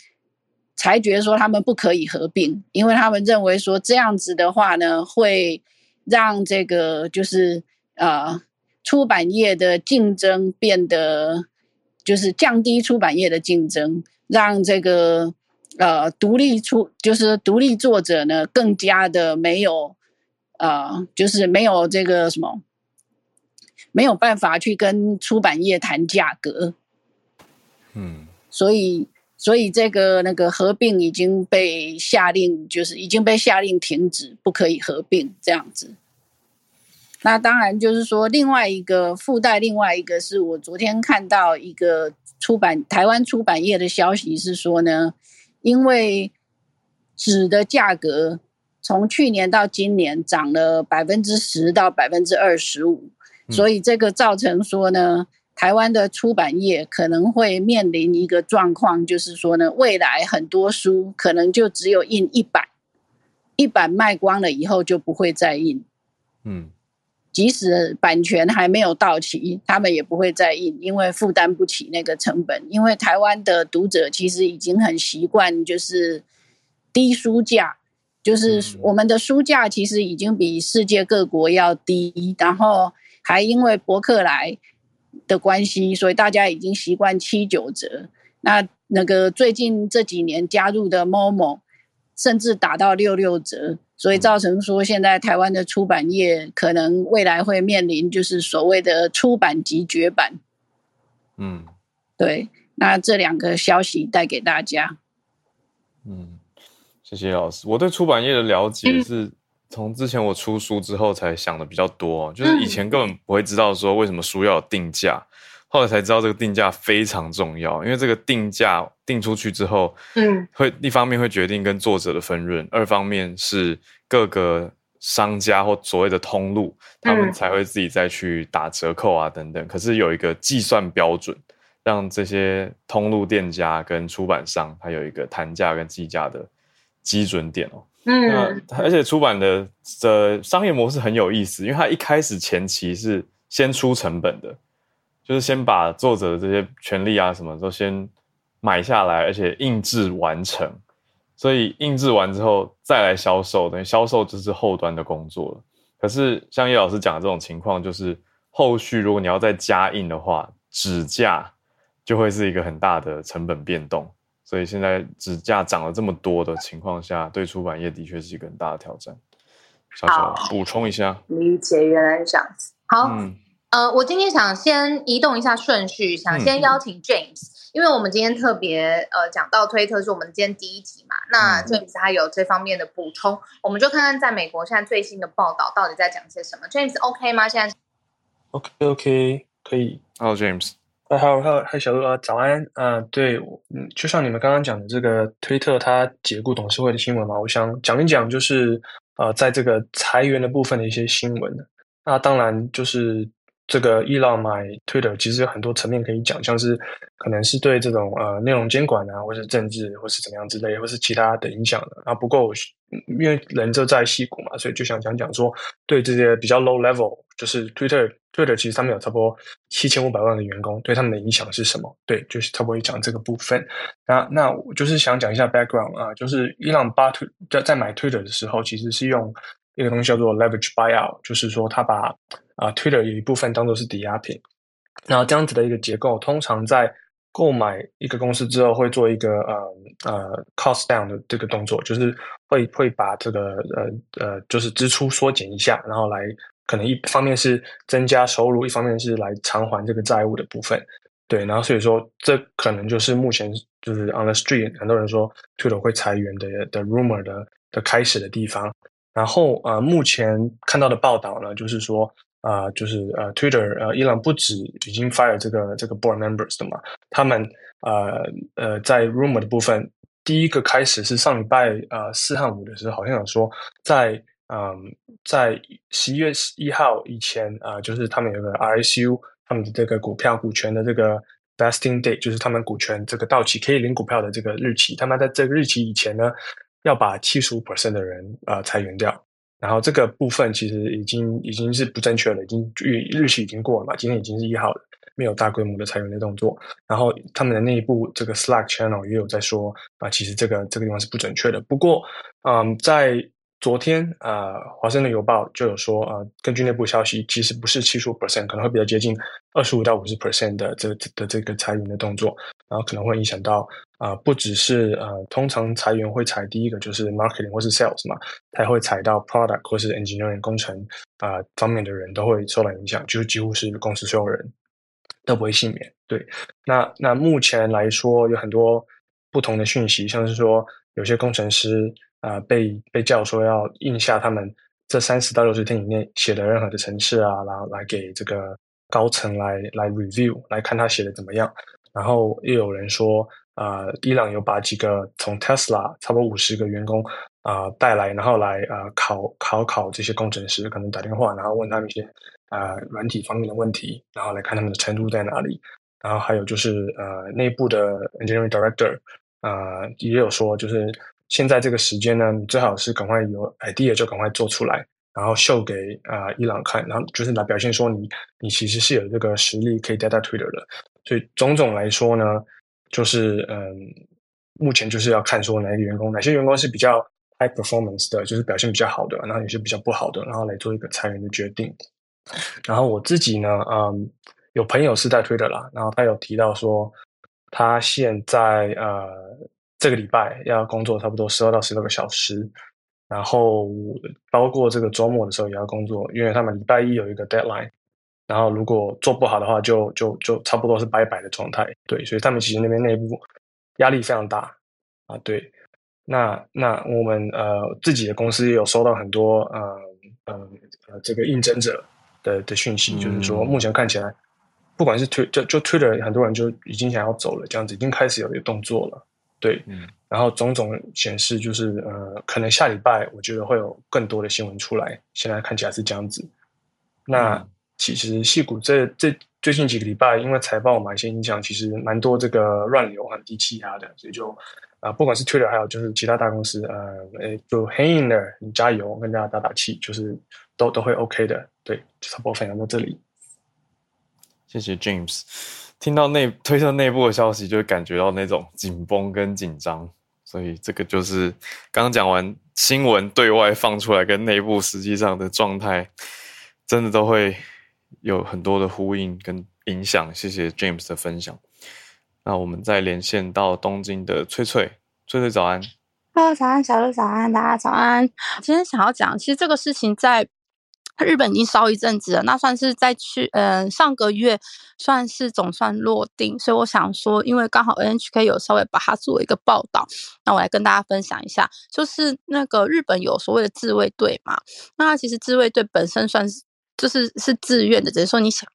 裁决说他们不可以合并，因为他们认为说这样子的话呢，会让这个就是呃。出版业的竞争变得就是降低出版业的竞争，让这个呃独立出就是独立作者呢更加的没有呃就是没有这个什么没有办法去跟出版业谈价格，嗯，所以所以这个那个合并已经被下令，就是已经被下令停止，不可以合并这样子。那当然就是说，另外一个附带，另外一个是我昨天看到一个出版台湾出版业的消息是说呢，因为纸的价格从去年到今年涨了百分之十到百分之二十五，所以这个造成说呢，台湾的出版业可能会面临一个状况，就是说呢，未来很多书可能就只有印一版，一版卖光了以后就不会再印，嗯。即使版权还没有到期，他们也不会再印，因为负担不起那个成本。因为台湾的读者其实已经很习惯，就是低书价，就是我们的书价其实已经比世界各国要低。然后还因为博客来的关系，所以大家已经习惯七九折。那那个最近这几年加入的 Momo，甚至打到六六折。所以造成说，现在台湾的出版业可能未来会面临就是所谓的出版及绝版。嗯，对。那这两个消息带给大家。嗯，谢谢老师。我对出版业的了解是从之前我出书之后才想的比较多，就是以前根本不会知道说为什么书要有定价。后来才知道这个定价非常重要，因为这个定价定出去之后，嗯，会一方面会决定跟作者的分润，二方面是各个商家或所谓的通路，他们才会自己再去打折扣啊等等。可是有一个计算标准，让这些通路店家跟出版商，它有一个谈价跟计价的基准点哦。嗯，而且出版的的商业模式很有意思，因为它一开始前期是先出成本的。就是先把作者的这些权利啊，什么都先买下来，而且印制完成。所以印制完之后再来销售，等于销售就是后端的工作了。可是像叶老师讲的这种情况，就是后续如果你要再加印的话，纸价就会是一个很大的成本变动。所以现在纸价涨了这么多的情况下，对出版业的确是一个很大的挑战。小小补充一下，理解原来是这样子。好，呃，我今天想先移动一下顺序，想先邀请 James，因为我们今天特别呃讲到推特是我们今天第一集嘛，那 James 他有这方面的补充，我们就看看在美国现在最新的报道到底在讲些什么。James OK 吗？现在？OK OK 可以。Hello James。啊，好，好，嗨，小鹿啊，早安啊，对，嗯，就像你们刚刚讲的这个推特它解雇董事会的新闻嘛，我想讲一讲，就是呃，在这个裁员的部分的一些新闻。那当然就是这个伊朗买 Twitter，其实有很多层面可以讲，像是可能是对这种呃内容监管啊，或是政治，或是怎么样之类，或是其他的影响的啊。不过因为人就在戏骨嘛，所以就想讲讲说，对这些比较 low level，就是 Twitter，Twitter 其实他们有差不多七千五百万的员工，对他们的影响是什么？对，就是差不多讲这个部分。那那我就是想讲一下 background 啊，就是伊朗巴推在在买 Twitter 的时候，其实是用一个东西叫做 leverage buyout，就是说他把啊 Twitter 有一部分当做是抵押品，然后这样子的一个结构，通常在购买一个公司之后，会做一个呃呃 cost down 的这个动作，就是会会把这个呃呃就是支出缩减一下，然后来。可能一方面是增加收入，一方面是来偿还这个债务的部分，对，然后所以说这可能就是目前就是 on the street 很多人说 Twitter 会裁员的的 rumor 的的开始的地方。然后呃，目前看到的报道呢，就是说啊，就是呃 Twitter 呃，伊朗不止已经 fire 这个这个 board members 的嘛，他们呃呃在 rumor 的部分，第一个开始是上礼拜呃四和五的时候，好像有说在。嗯，在十一月一号以前啊，就是他们有个 RSU，他们的这个股票股权的这个 vesting date，就是他们股权这个到期可以领股票的这个日期。他们在这个日期以前呢，要把七十五 percent 的人啊裁员掉。然后这个部分其实已经已经是不正确了，已经日日期已经过了嘛，今天已经是一号了，没有大规模的裁员的动作。然后他们的内部这个 Slack channel 也有在说啊，其实这个这个地方是不准确的。不过，嗯，在昨天啊，华盛顿邮报就有说啊，根据内部消息，其实不是七十五 percent，可能会比较接近二十五到五十 percent 的这的这个裁员的动作，然后可能会影响到啊，不只是呃，通常裁员会裁第一个就是 marketing 或是 sales 嘛，还会裁到 product 或是 engineering 工程啊方面的人都会受到影响，就是几乎是公司所有人都不会幸免。对，那那目前来说有很多不同的讯息，像是说有些工程师。啊，被被叫说要印下他们这三十到六十天以内写的任何的程式啊，然后来给这个高层来来 review，来看他写的怎么样。然后又有人说，啊，伊朗有把几个从 Tesla 差不多五十个员工啊带来，然后来啊考考考这些工程师，可能打电话，然后问他们一些啊软体方面的问题，然后来看他们的程度在哪里。然后还有就是呃内部的 engineering director 啊也有说就是。现在这个时间呢，你最好是赶快有 idea 就赶快做出来，然后秀给啊伊朗看，然后就是来表现说你你其实是有这个实力可以带到 Twitter 的。所以种种来说呢，就是嗯，目前就是要看说哪一个员工，哪些员工是比较 high performance 的，就是表现比较好的，然后有些比较不好的，然后来做一个裁员的决定。然后我自己呢，嗯，有朋友是在 Twitter 啦，然后他有提到说他现在呃。这个礼拜要工作差不多十二到十六个小时，然后包括这个周末的时候也要工作，因为他们礼拜一有一个 deadline，然后如果做不好的话，就就就差不多是拜拜的状态。对，所以他们其实那边内部压力非常大啊。对，那那我们呃自己的公司也有收到很多呃呃呃这个应征者的的讯息，就是说目前看起来，不管是推就就推的很多人就已经想要走了，这样子已经开始有一个动作了。对，嗯，然后种种显示就是，呃，可能下礼拜我觉得会有更多的新闻出来。现在看起来是这样子。那其实戏股这这最近几个礼拜，因为财报嘛一些影响，其实蛮多这个乱流和低气压的，所以就啊，不管是 Twitter 还有就是其他大公司，呃，哎，就 Hang in there，你加油，跟大家打打气，就是都都会 OK 的。对，差不多分享到这里。谢谢 James。听到内推特内部的消息，就会感觉到那种紧绷跟紧张，所以这个就是刚刚讲完新闻对外放出来跟内部实际上的状态，真的都会有很多的呼应跟影响。谢谢 James 的分享。那我们再连线到东京的翠翠，翠翠早安。大家早安，小鹿早安，大家早安。今天想要讲，其实这个事情在日本已经烧一阵子了，那算是在去，嗯，上个月算是总算落定，所以我想说，因为刚好 NHK 有稍微把它作为一个报道，那我来跟大家分享一下，就是那个日本有所谓的自卫队嘛，那其实自卫队本身算是就是是自愿的，只是说你想。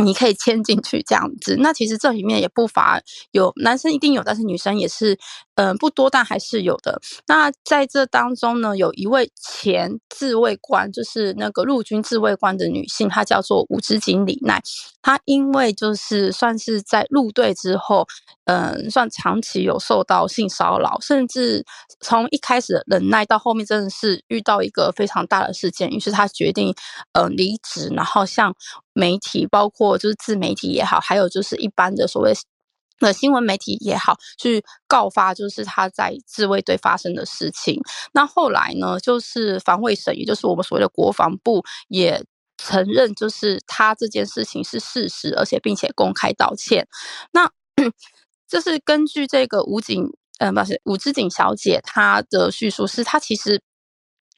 你可以签进去这样子，那其实这里面也不乏有男生一定有，但是女生也是，嗯，不多，但还是有的。那在这当中呢，有一位前自卫官，就是那个陆军自卫官的女性，她叫做武之井里奈。她因为就是算是在入队之后，嗯，算长期有受到性骚扰，甚至从一开始忍耐到后面真的是遇到一个非常大的事件，于是她决定，嗯，离职，然后向。媒体包括就是自媒体也好，还有就是一般的所谓的新闻媒体也好，去告发就是他在自卫队发生的事情。那后来呢，就是防卫省，也就是我们所谓的国防部，也承认就是他这件事情是事实，而且并且公开道歉。那 (coughs) 这是根据这个武警，呃，不是武之警小姐她的叙述，是她其实。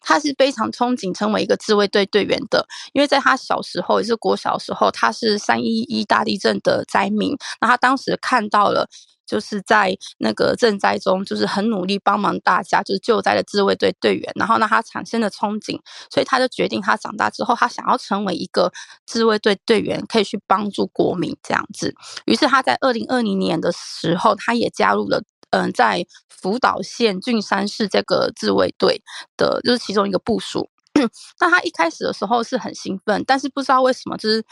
他是非常憧憬成为一个自卫队队员的，因为在他小时候，也是国小时候，他是三一一大地震的灾民。那他当时看到了，就是在那个赈灾中，就是很努力帮忙大家，就是救灾的自卫队队员。然后让他产生了憧憬，所以他就决定，他长大之后，他想要成为一个自卫队队员，可以去帮助国民这样子。于是他在二零二零年的时候，他也加入了。嗯，在福岛县郡山市这个自卫队的，就是其中一个部署。(coughs) 那他一开始的时候是很兴奋，但是不知道为什么，就是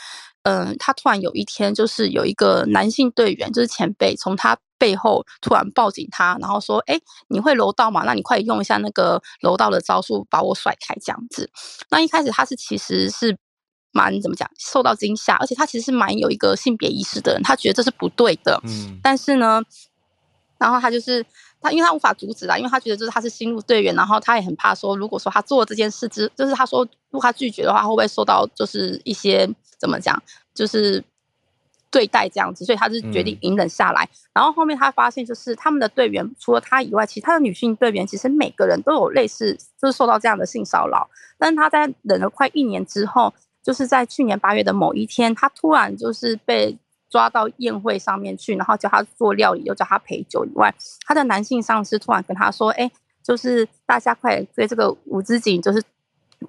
嗯，他突然有一天，就是有一个男性队员，就是前辈，从他背后突然抱紧他，然后说：“哎，你会柔道吗？那你快用一下那个柔道的招数，把我甩开。”这样子。那一开始他是其实是蛮怎么讲，受到惊吓，而且他其实是蛮有一个性别意识的人，他觉得这是不对的。嗯，但是呢。然后他就是他，因为他无法阻止啊，因为他觉得就是他是新入队员，然后他也很怕说，如果说他做这件事之，就是他说如果他拒绝的话，会不会受到就是一些怎么讲，就是对待这样子，所以他是决定隐忍下来。然后后面他发现，就是他们的队员除了他以外，其他的女性队员其实每个人都有类似就是受到这样的性骚扰。但是他在忍了快一年之后，就是在去年八月的某一天，他突然就是被。抓到宴会上面去，然后叫他做料理，又叫他陪酒以外，他的男性上司突然跟他说：“哎，就是大家快对这个武之井，就是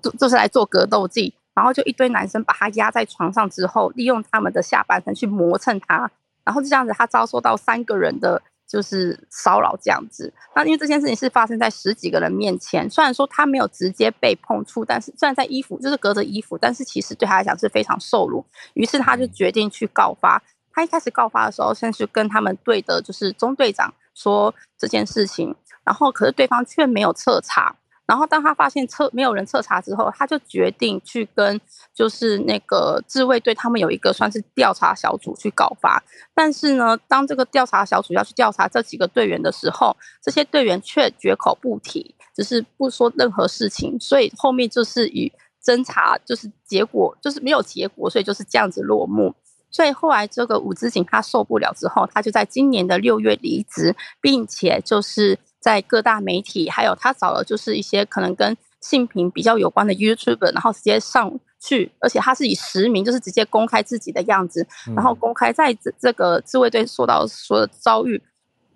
就就是来做格斗技。”然后就一堆男生把他压在床上之后，利用他们的下半身去磨蹭他，然后就这样子，他遭受到三个人的就是骚扰这样子。那因为这件事情是发生在十几个人面前，虽然说他没有直接被碰触，但是虽然在衣服就是隔着衣服，但是其实对他来讲是非常受辱。于是他就决定去告发。他一开始告发的时候，先是跟他们队的，就是中队长说这件事情，然后可是对方却没有彻查。然后当他发现彻没有人彻查之后，他就决定去跟就是那个自卫队他们有一个算是调查小组去告发。但是呢，当这个调查小组要去调查这几个队员的时候，这些队员却绝口不提，只是不说任何事情。所以后面就是以侦查就是结果就是没有结果，所以就是这样子落幕。所以后来这个武之井他受不了之后，他就在今年的六月离职，并且就是在各大媒体，还有他找了就是一些可能跟性平比较有关的 YouTuber，然后直接上去，而且他是以实名，就是直接公开自己的样子，然后公开在这这个自卫队受到所有遭遇，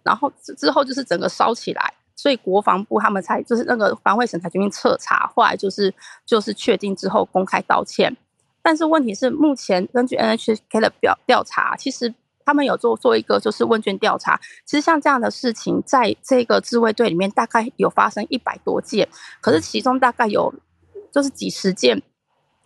然后之后就是整个烧起来，所以国防部他们才就是那个防卫省才决定彻查，后来就是就是确定之后公开道歉。但是问题是，目前根据 NHK 的表调查，其实他们有做做一个就是问卷调查。其实像这样的事情，在这个自卫队里面大概有发生一百多件，可是其中大概有就是几十件，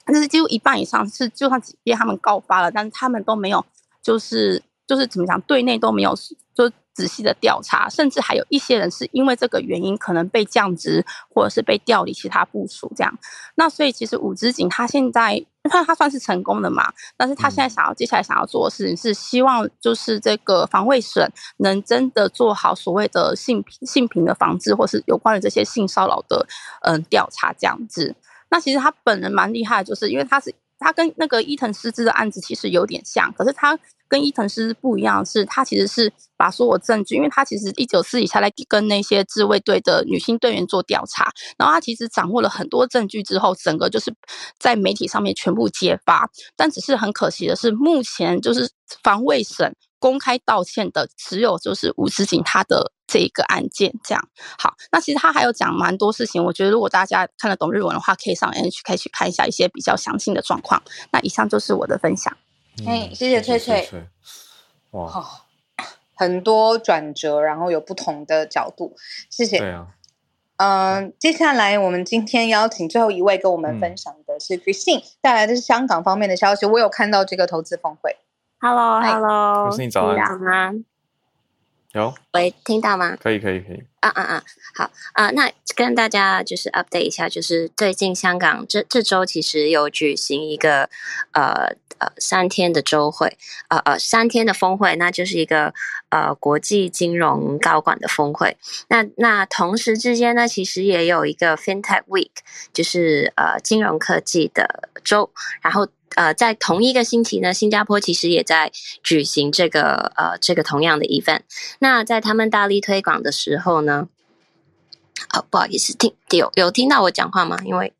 就是几乎一半以上是就算几遍他们告发了，但是他们都没有就是就是怎么讲，队内都没有就。仔细的调查，甚至还有一些人是因为这个原因可能被降职，或者是被调离其他部署这样。那所以其实武之井他现在，他他算是成功的嘛，但是他现在想要接下来想要做的事情是希望就是这个防卫省能真的做好所谓的性性平的防治，或是有关于这些性骚扰的嗯调查这样子。那其实他本人蛮厉害，就是因为他是他跟那个伊藤诗织的案子其实有点像，可是他跟伊藤诗不一样，是他其实是把所有证据，因为他其实一九四以下来跟那些自卫队的女性队员做调查，然后他其实掌握了很多证据之后，整个就是在媒体上面全部揭发。但只是很可惜的是，目前就是防卫省公开道歉的只有就是吴思景他的这一个案件。这样好，那其实他还有讲蛮多事情，我觉得如果大家看得懂日文的话，可以上 NHK 去看一下一些比较详细的状况。那以上就是我的分享。哎，谢谢翠翠。哇，很多转折，然后有不同的角度，谢谢。对啊。嗯，接下来我们今天邀请最后一位跟我们分享的是 Christine 带来的是香港方面的消息。我有看到这个投资峰会。Hello，Hello，早安。有。喂，听到吗？可以，可以，可以。啊啊啊！好啊，那跟大家就是 update 一下，就是最近香港这这周其实有举行一个呃呃三天的周会，呃呃三天的峰会，那就是一个呃国际金融高管的峰会。那那同时之间呢，其实也有一个 FinTech Week，就是呃金融科技的周。然后呃在同一个星期呢，新加坡其实也在举行这个呃这个同样的 event。那在他们大力推广的时候呢。啊，不好意思，听有有听到我讲话吗？因为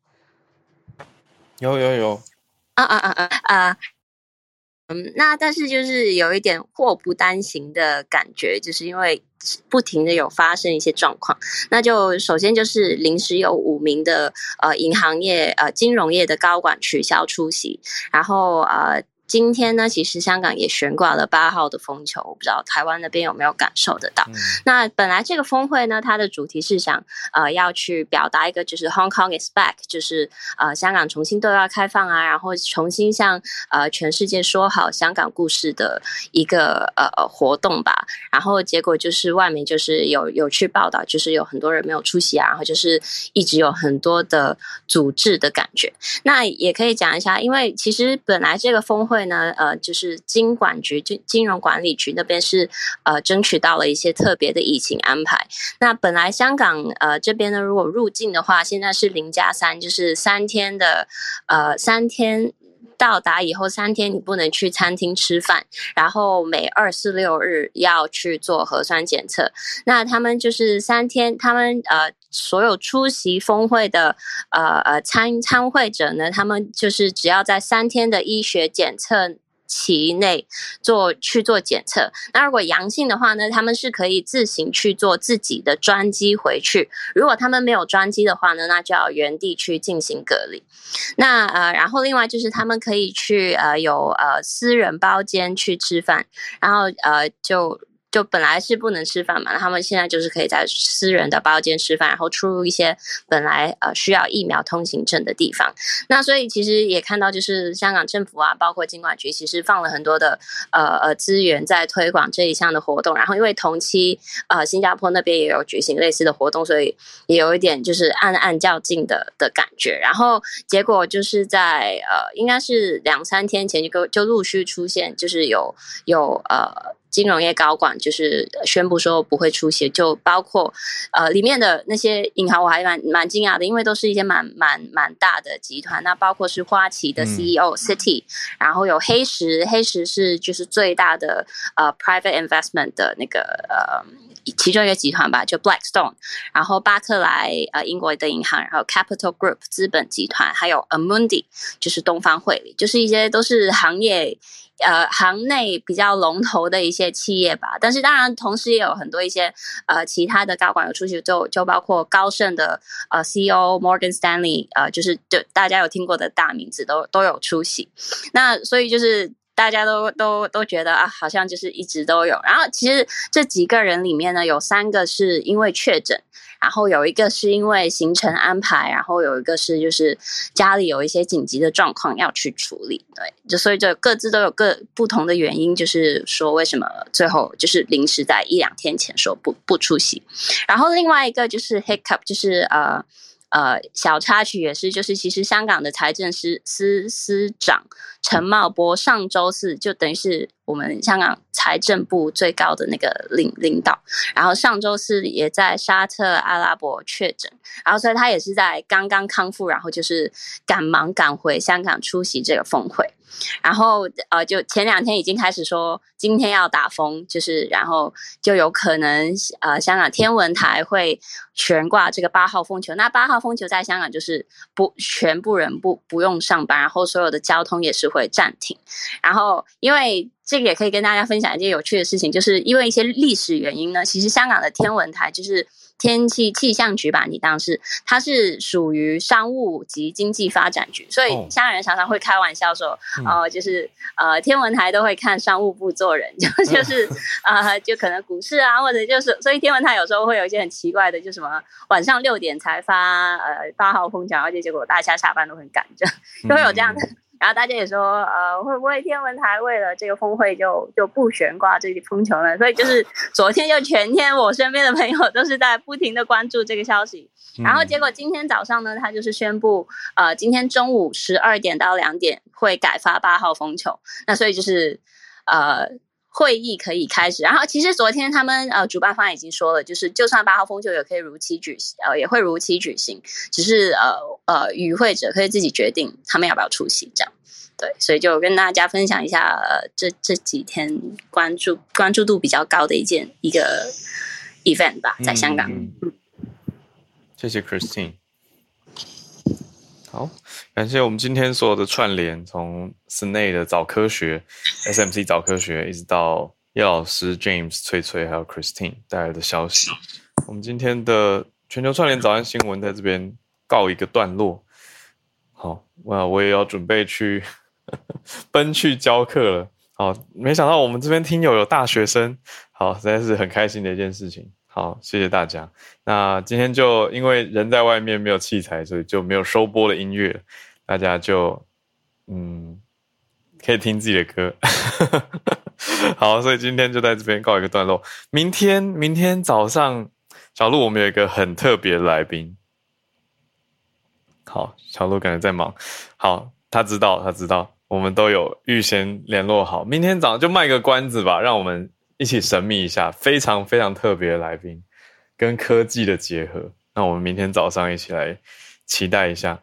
有有有啊啊啊啊啊！嗯，那但是就是有一点祸不单行的感觉，就是因为不停的有发生一些状况。那就首先就是临时有五名的呃银行业呃金融业的高管取消出席，然后呃。今天呢，其实香港也悬挂了八号的风球，我不知道台湾那边有没有感受得到。那本来这个峰会呢，它的主题是想呃要去表达一个就是 Hong Kong is back，就是呃香港重新对外开放啊，然后重新向呃全世界说好香港故事的一个呃活动吧。然后结果就是外面就是有有去报道，就是有很多人没有出席啊，然后就是一直有很多的阻滞的感觉。那也可以讲一下，因为其实本来这个峰会。会呢，呃，就是金管局、金金融管理局那边是呃争取到了一些特别的疫情安排。那本来香港呃这边呢，如果入境的话，现在是零加三，就是三天的呃三天。到达以后三天，你不能去餐厅吃饭，然后每二四六日要去做核酸检测。那他们就是三天，他们呃所有出席峰会的呃呃参参会者呢，他们就是只要在三天的医学检测。期内做去做检测，那如果阳性的话呢，他们是可以自行去做自己的专机回去。如果他们没有专机的话呢，那就要原地去进行隔离。那呃，然后另外就是他们可以去呃有呃私人包间去吃饭，然后呃就。就本来是不能吃饭嘛，他们现在就是可以在私人的包间吃饭，然后出入一些本来呃需要疫苗通行证的地方。那所以其实也看到，就是香港政府啊，包括金管局，其实放了很多的呃呃资源在推广这一项的活动。然后因为同期呃新加坡那边也有举行类似的活动，所以也有一点就是暗暗较劲的的感觉。然后结果就是在呃应该是两三天前就就陆续出现，就是有有呃。金融业高管就是宣布说不会出席，就包括呃里面的那些银行，我还蛮蛮惊讶的，因为都是一些蛮蛮蛮大的集团。那包括是花旗的 CEO City，然后有黑石，黑石是就是最大的呃 private investment 的那个呃其中一个集团吧，就 Blackstone，然后巴克莱呃英国的银行，然后 Capital Group 资本集团，还有 Amundi 就是东方汇理，就是一些都是行业。呃，行内比较龙头的一些企业吧，但是当然同时也有很多一些呃其他的高管有出席，就就包括高盛的呃 CEO Morgan Stanley，呃，就是就大家有听过的大名字都都有出席，那所以就是大家都都都觉得啊，好像就是一直都有，然后其实这几个人里面呢，有三个是因为确诊。然后有一个是因为行程安排，然后有一个是就是家里有一些紧急的状况要去处理，对，就所以就各自都有各不同的原因，就是说为什么最后就是临时在一两天前说不不出席。然后另外一个就是 hiccup，就是呃呃小插曲也是，就是其实香港的财政司司司长陈茂波上周四就等于是。我们香港财政部最高的那个领领导。然后上周四也在沙特阿拉伯确诊，然后所以他也是在刚刚康复，然后就是赶忙赶回香港出席这个峰会。然后呃，就前两天已经开始说今天要打风，就是然后就有可能呃，香港天文台会悬挂这个八号风球。那八号风球在香港就是不全部人不不用上班，然后所有的交通也是会暂停。然后因为这个也可以跟大家分享一件有趣的事情，就是因为一些历史原因呢，其实香港的天文台就是。天气气象局吧，你当是它是属于商务及经济发展局，所以香港人常常会开玩笑说，哦，就是呃天文台都会看商务部做人，就 (laughs) 就是呃就可能股市啊，或者就是所以天文台有时候会有一些很奇怪的，就什么晚上六点才发呃八号风球，而且结果大家下班都很赶，就就会有这样的。然后大家也说，呃，会不会天文台为了这个峰会就就不悬挂这个风球呢？所以就是 (laughs) 昨天就全天，我身边的朋友都是在不停的关注这个消息。然后结果今天早上呢，他就是宣布，呃，今天中午十二点到两点会改发八号风球。那所以就是呃，会议可以开始。然后其实昨天他们呃主办方已经说了，就是就算八号风球也可以如期举行，呃，也会如期举行，只是呃呃与会者可以自己决定他们要不要出席这样。对，所以就跟大家分享一下，呃，这这几天关注关注度比较高的一件一个 event 吧，在香港。嗯，谢谢 Christine。好，感谢我们今天所有的串联，从 Snay 的早科学、(laughs) SMC 早科学，一直到叶老师 James、翠翠还有 Christine 带来的消息。我们今天的全球串联早安新闻在这边告一个段落。好，那我也要准备去。(laughs) 奔去教课了，好，没想到我们这边听友有大学生，好，实在是很开心的一件事情。好，谢谢大家。那今天就因为人在外面没有器材，所以就没有收播的音乐，大家就嗯可以听自己的歌。(laughs) 好，所以今天就在这边告一个段落。明天，明天早上，小鹿我们有一个很特别的来宾。好，小鹿感觉在忙。好，他知道，他知道。我们都有预先联络好，明天早上就卖个关子吧，让我们一起神秘一下，非常非常特别的来宾，跟科技的结合。那我们明天早上一起来期待一下。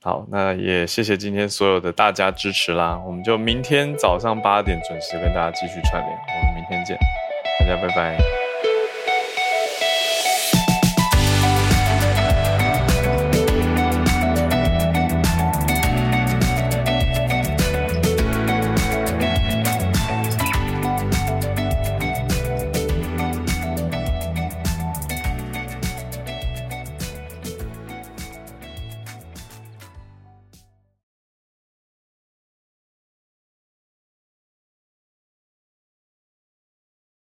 好，那也谢谢今天所有的大家支持啦，我们就明天早上八点准时跟大家继续串联，我们明天见，大家拜拜。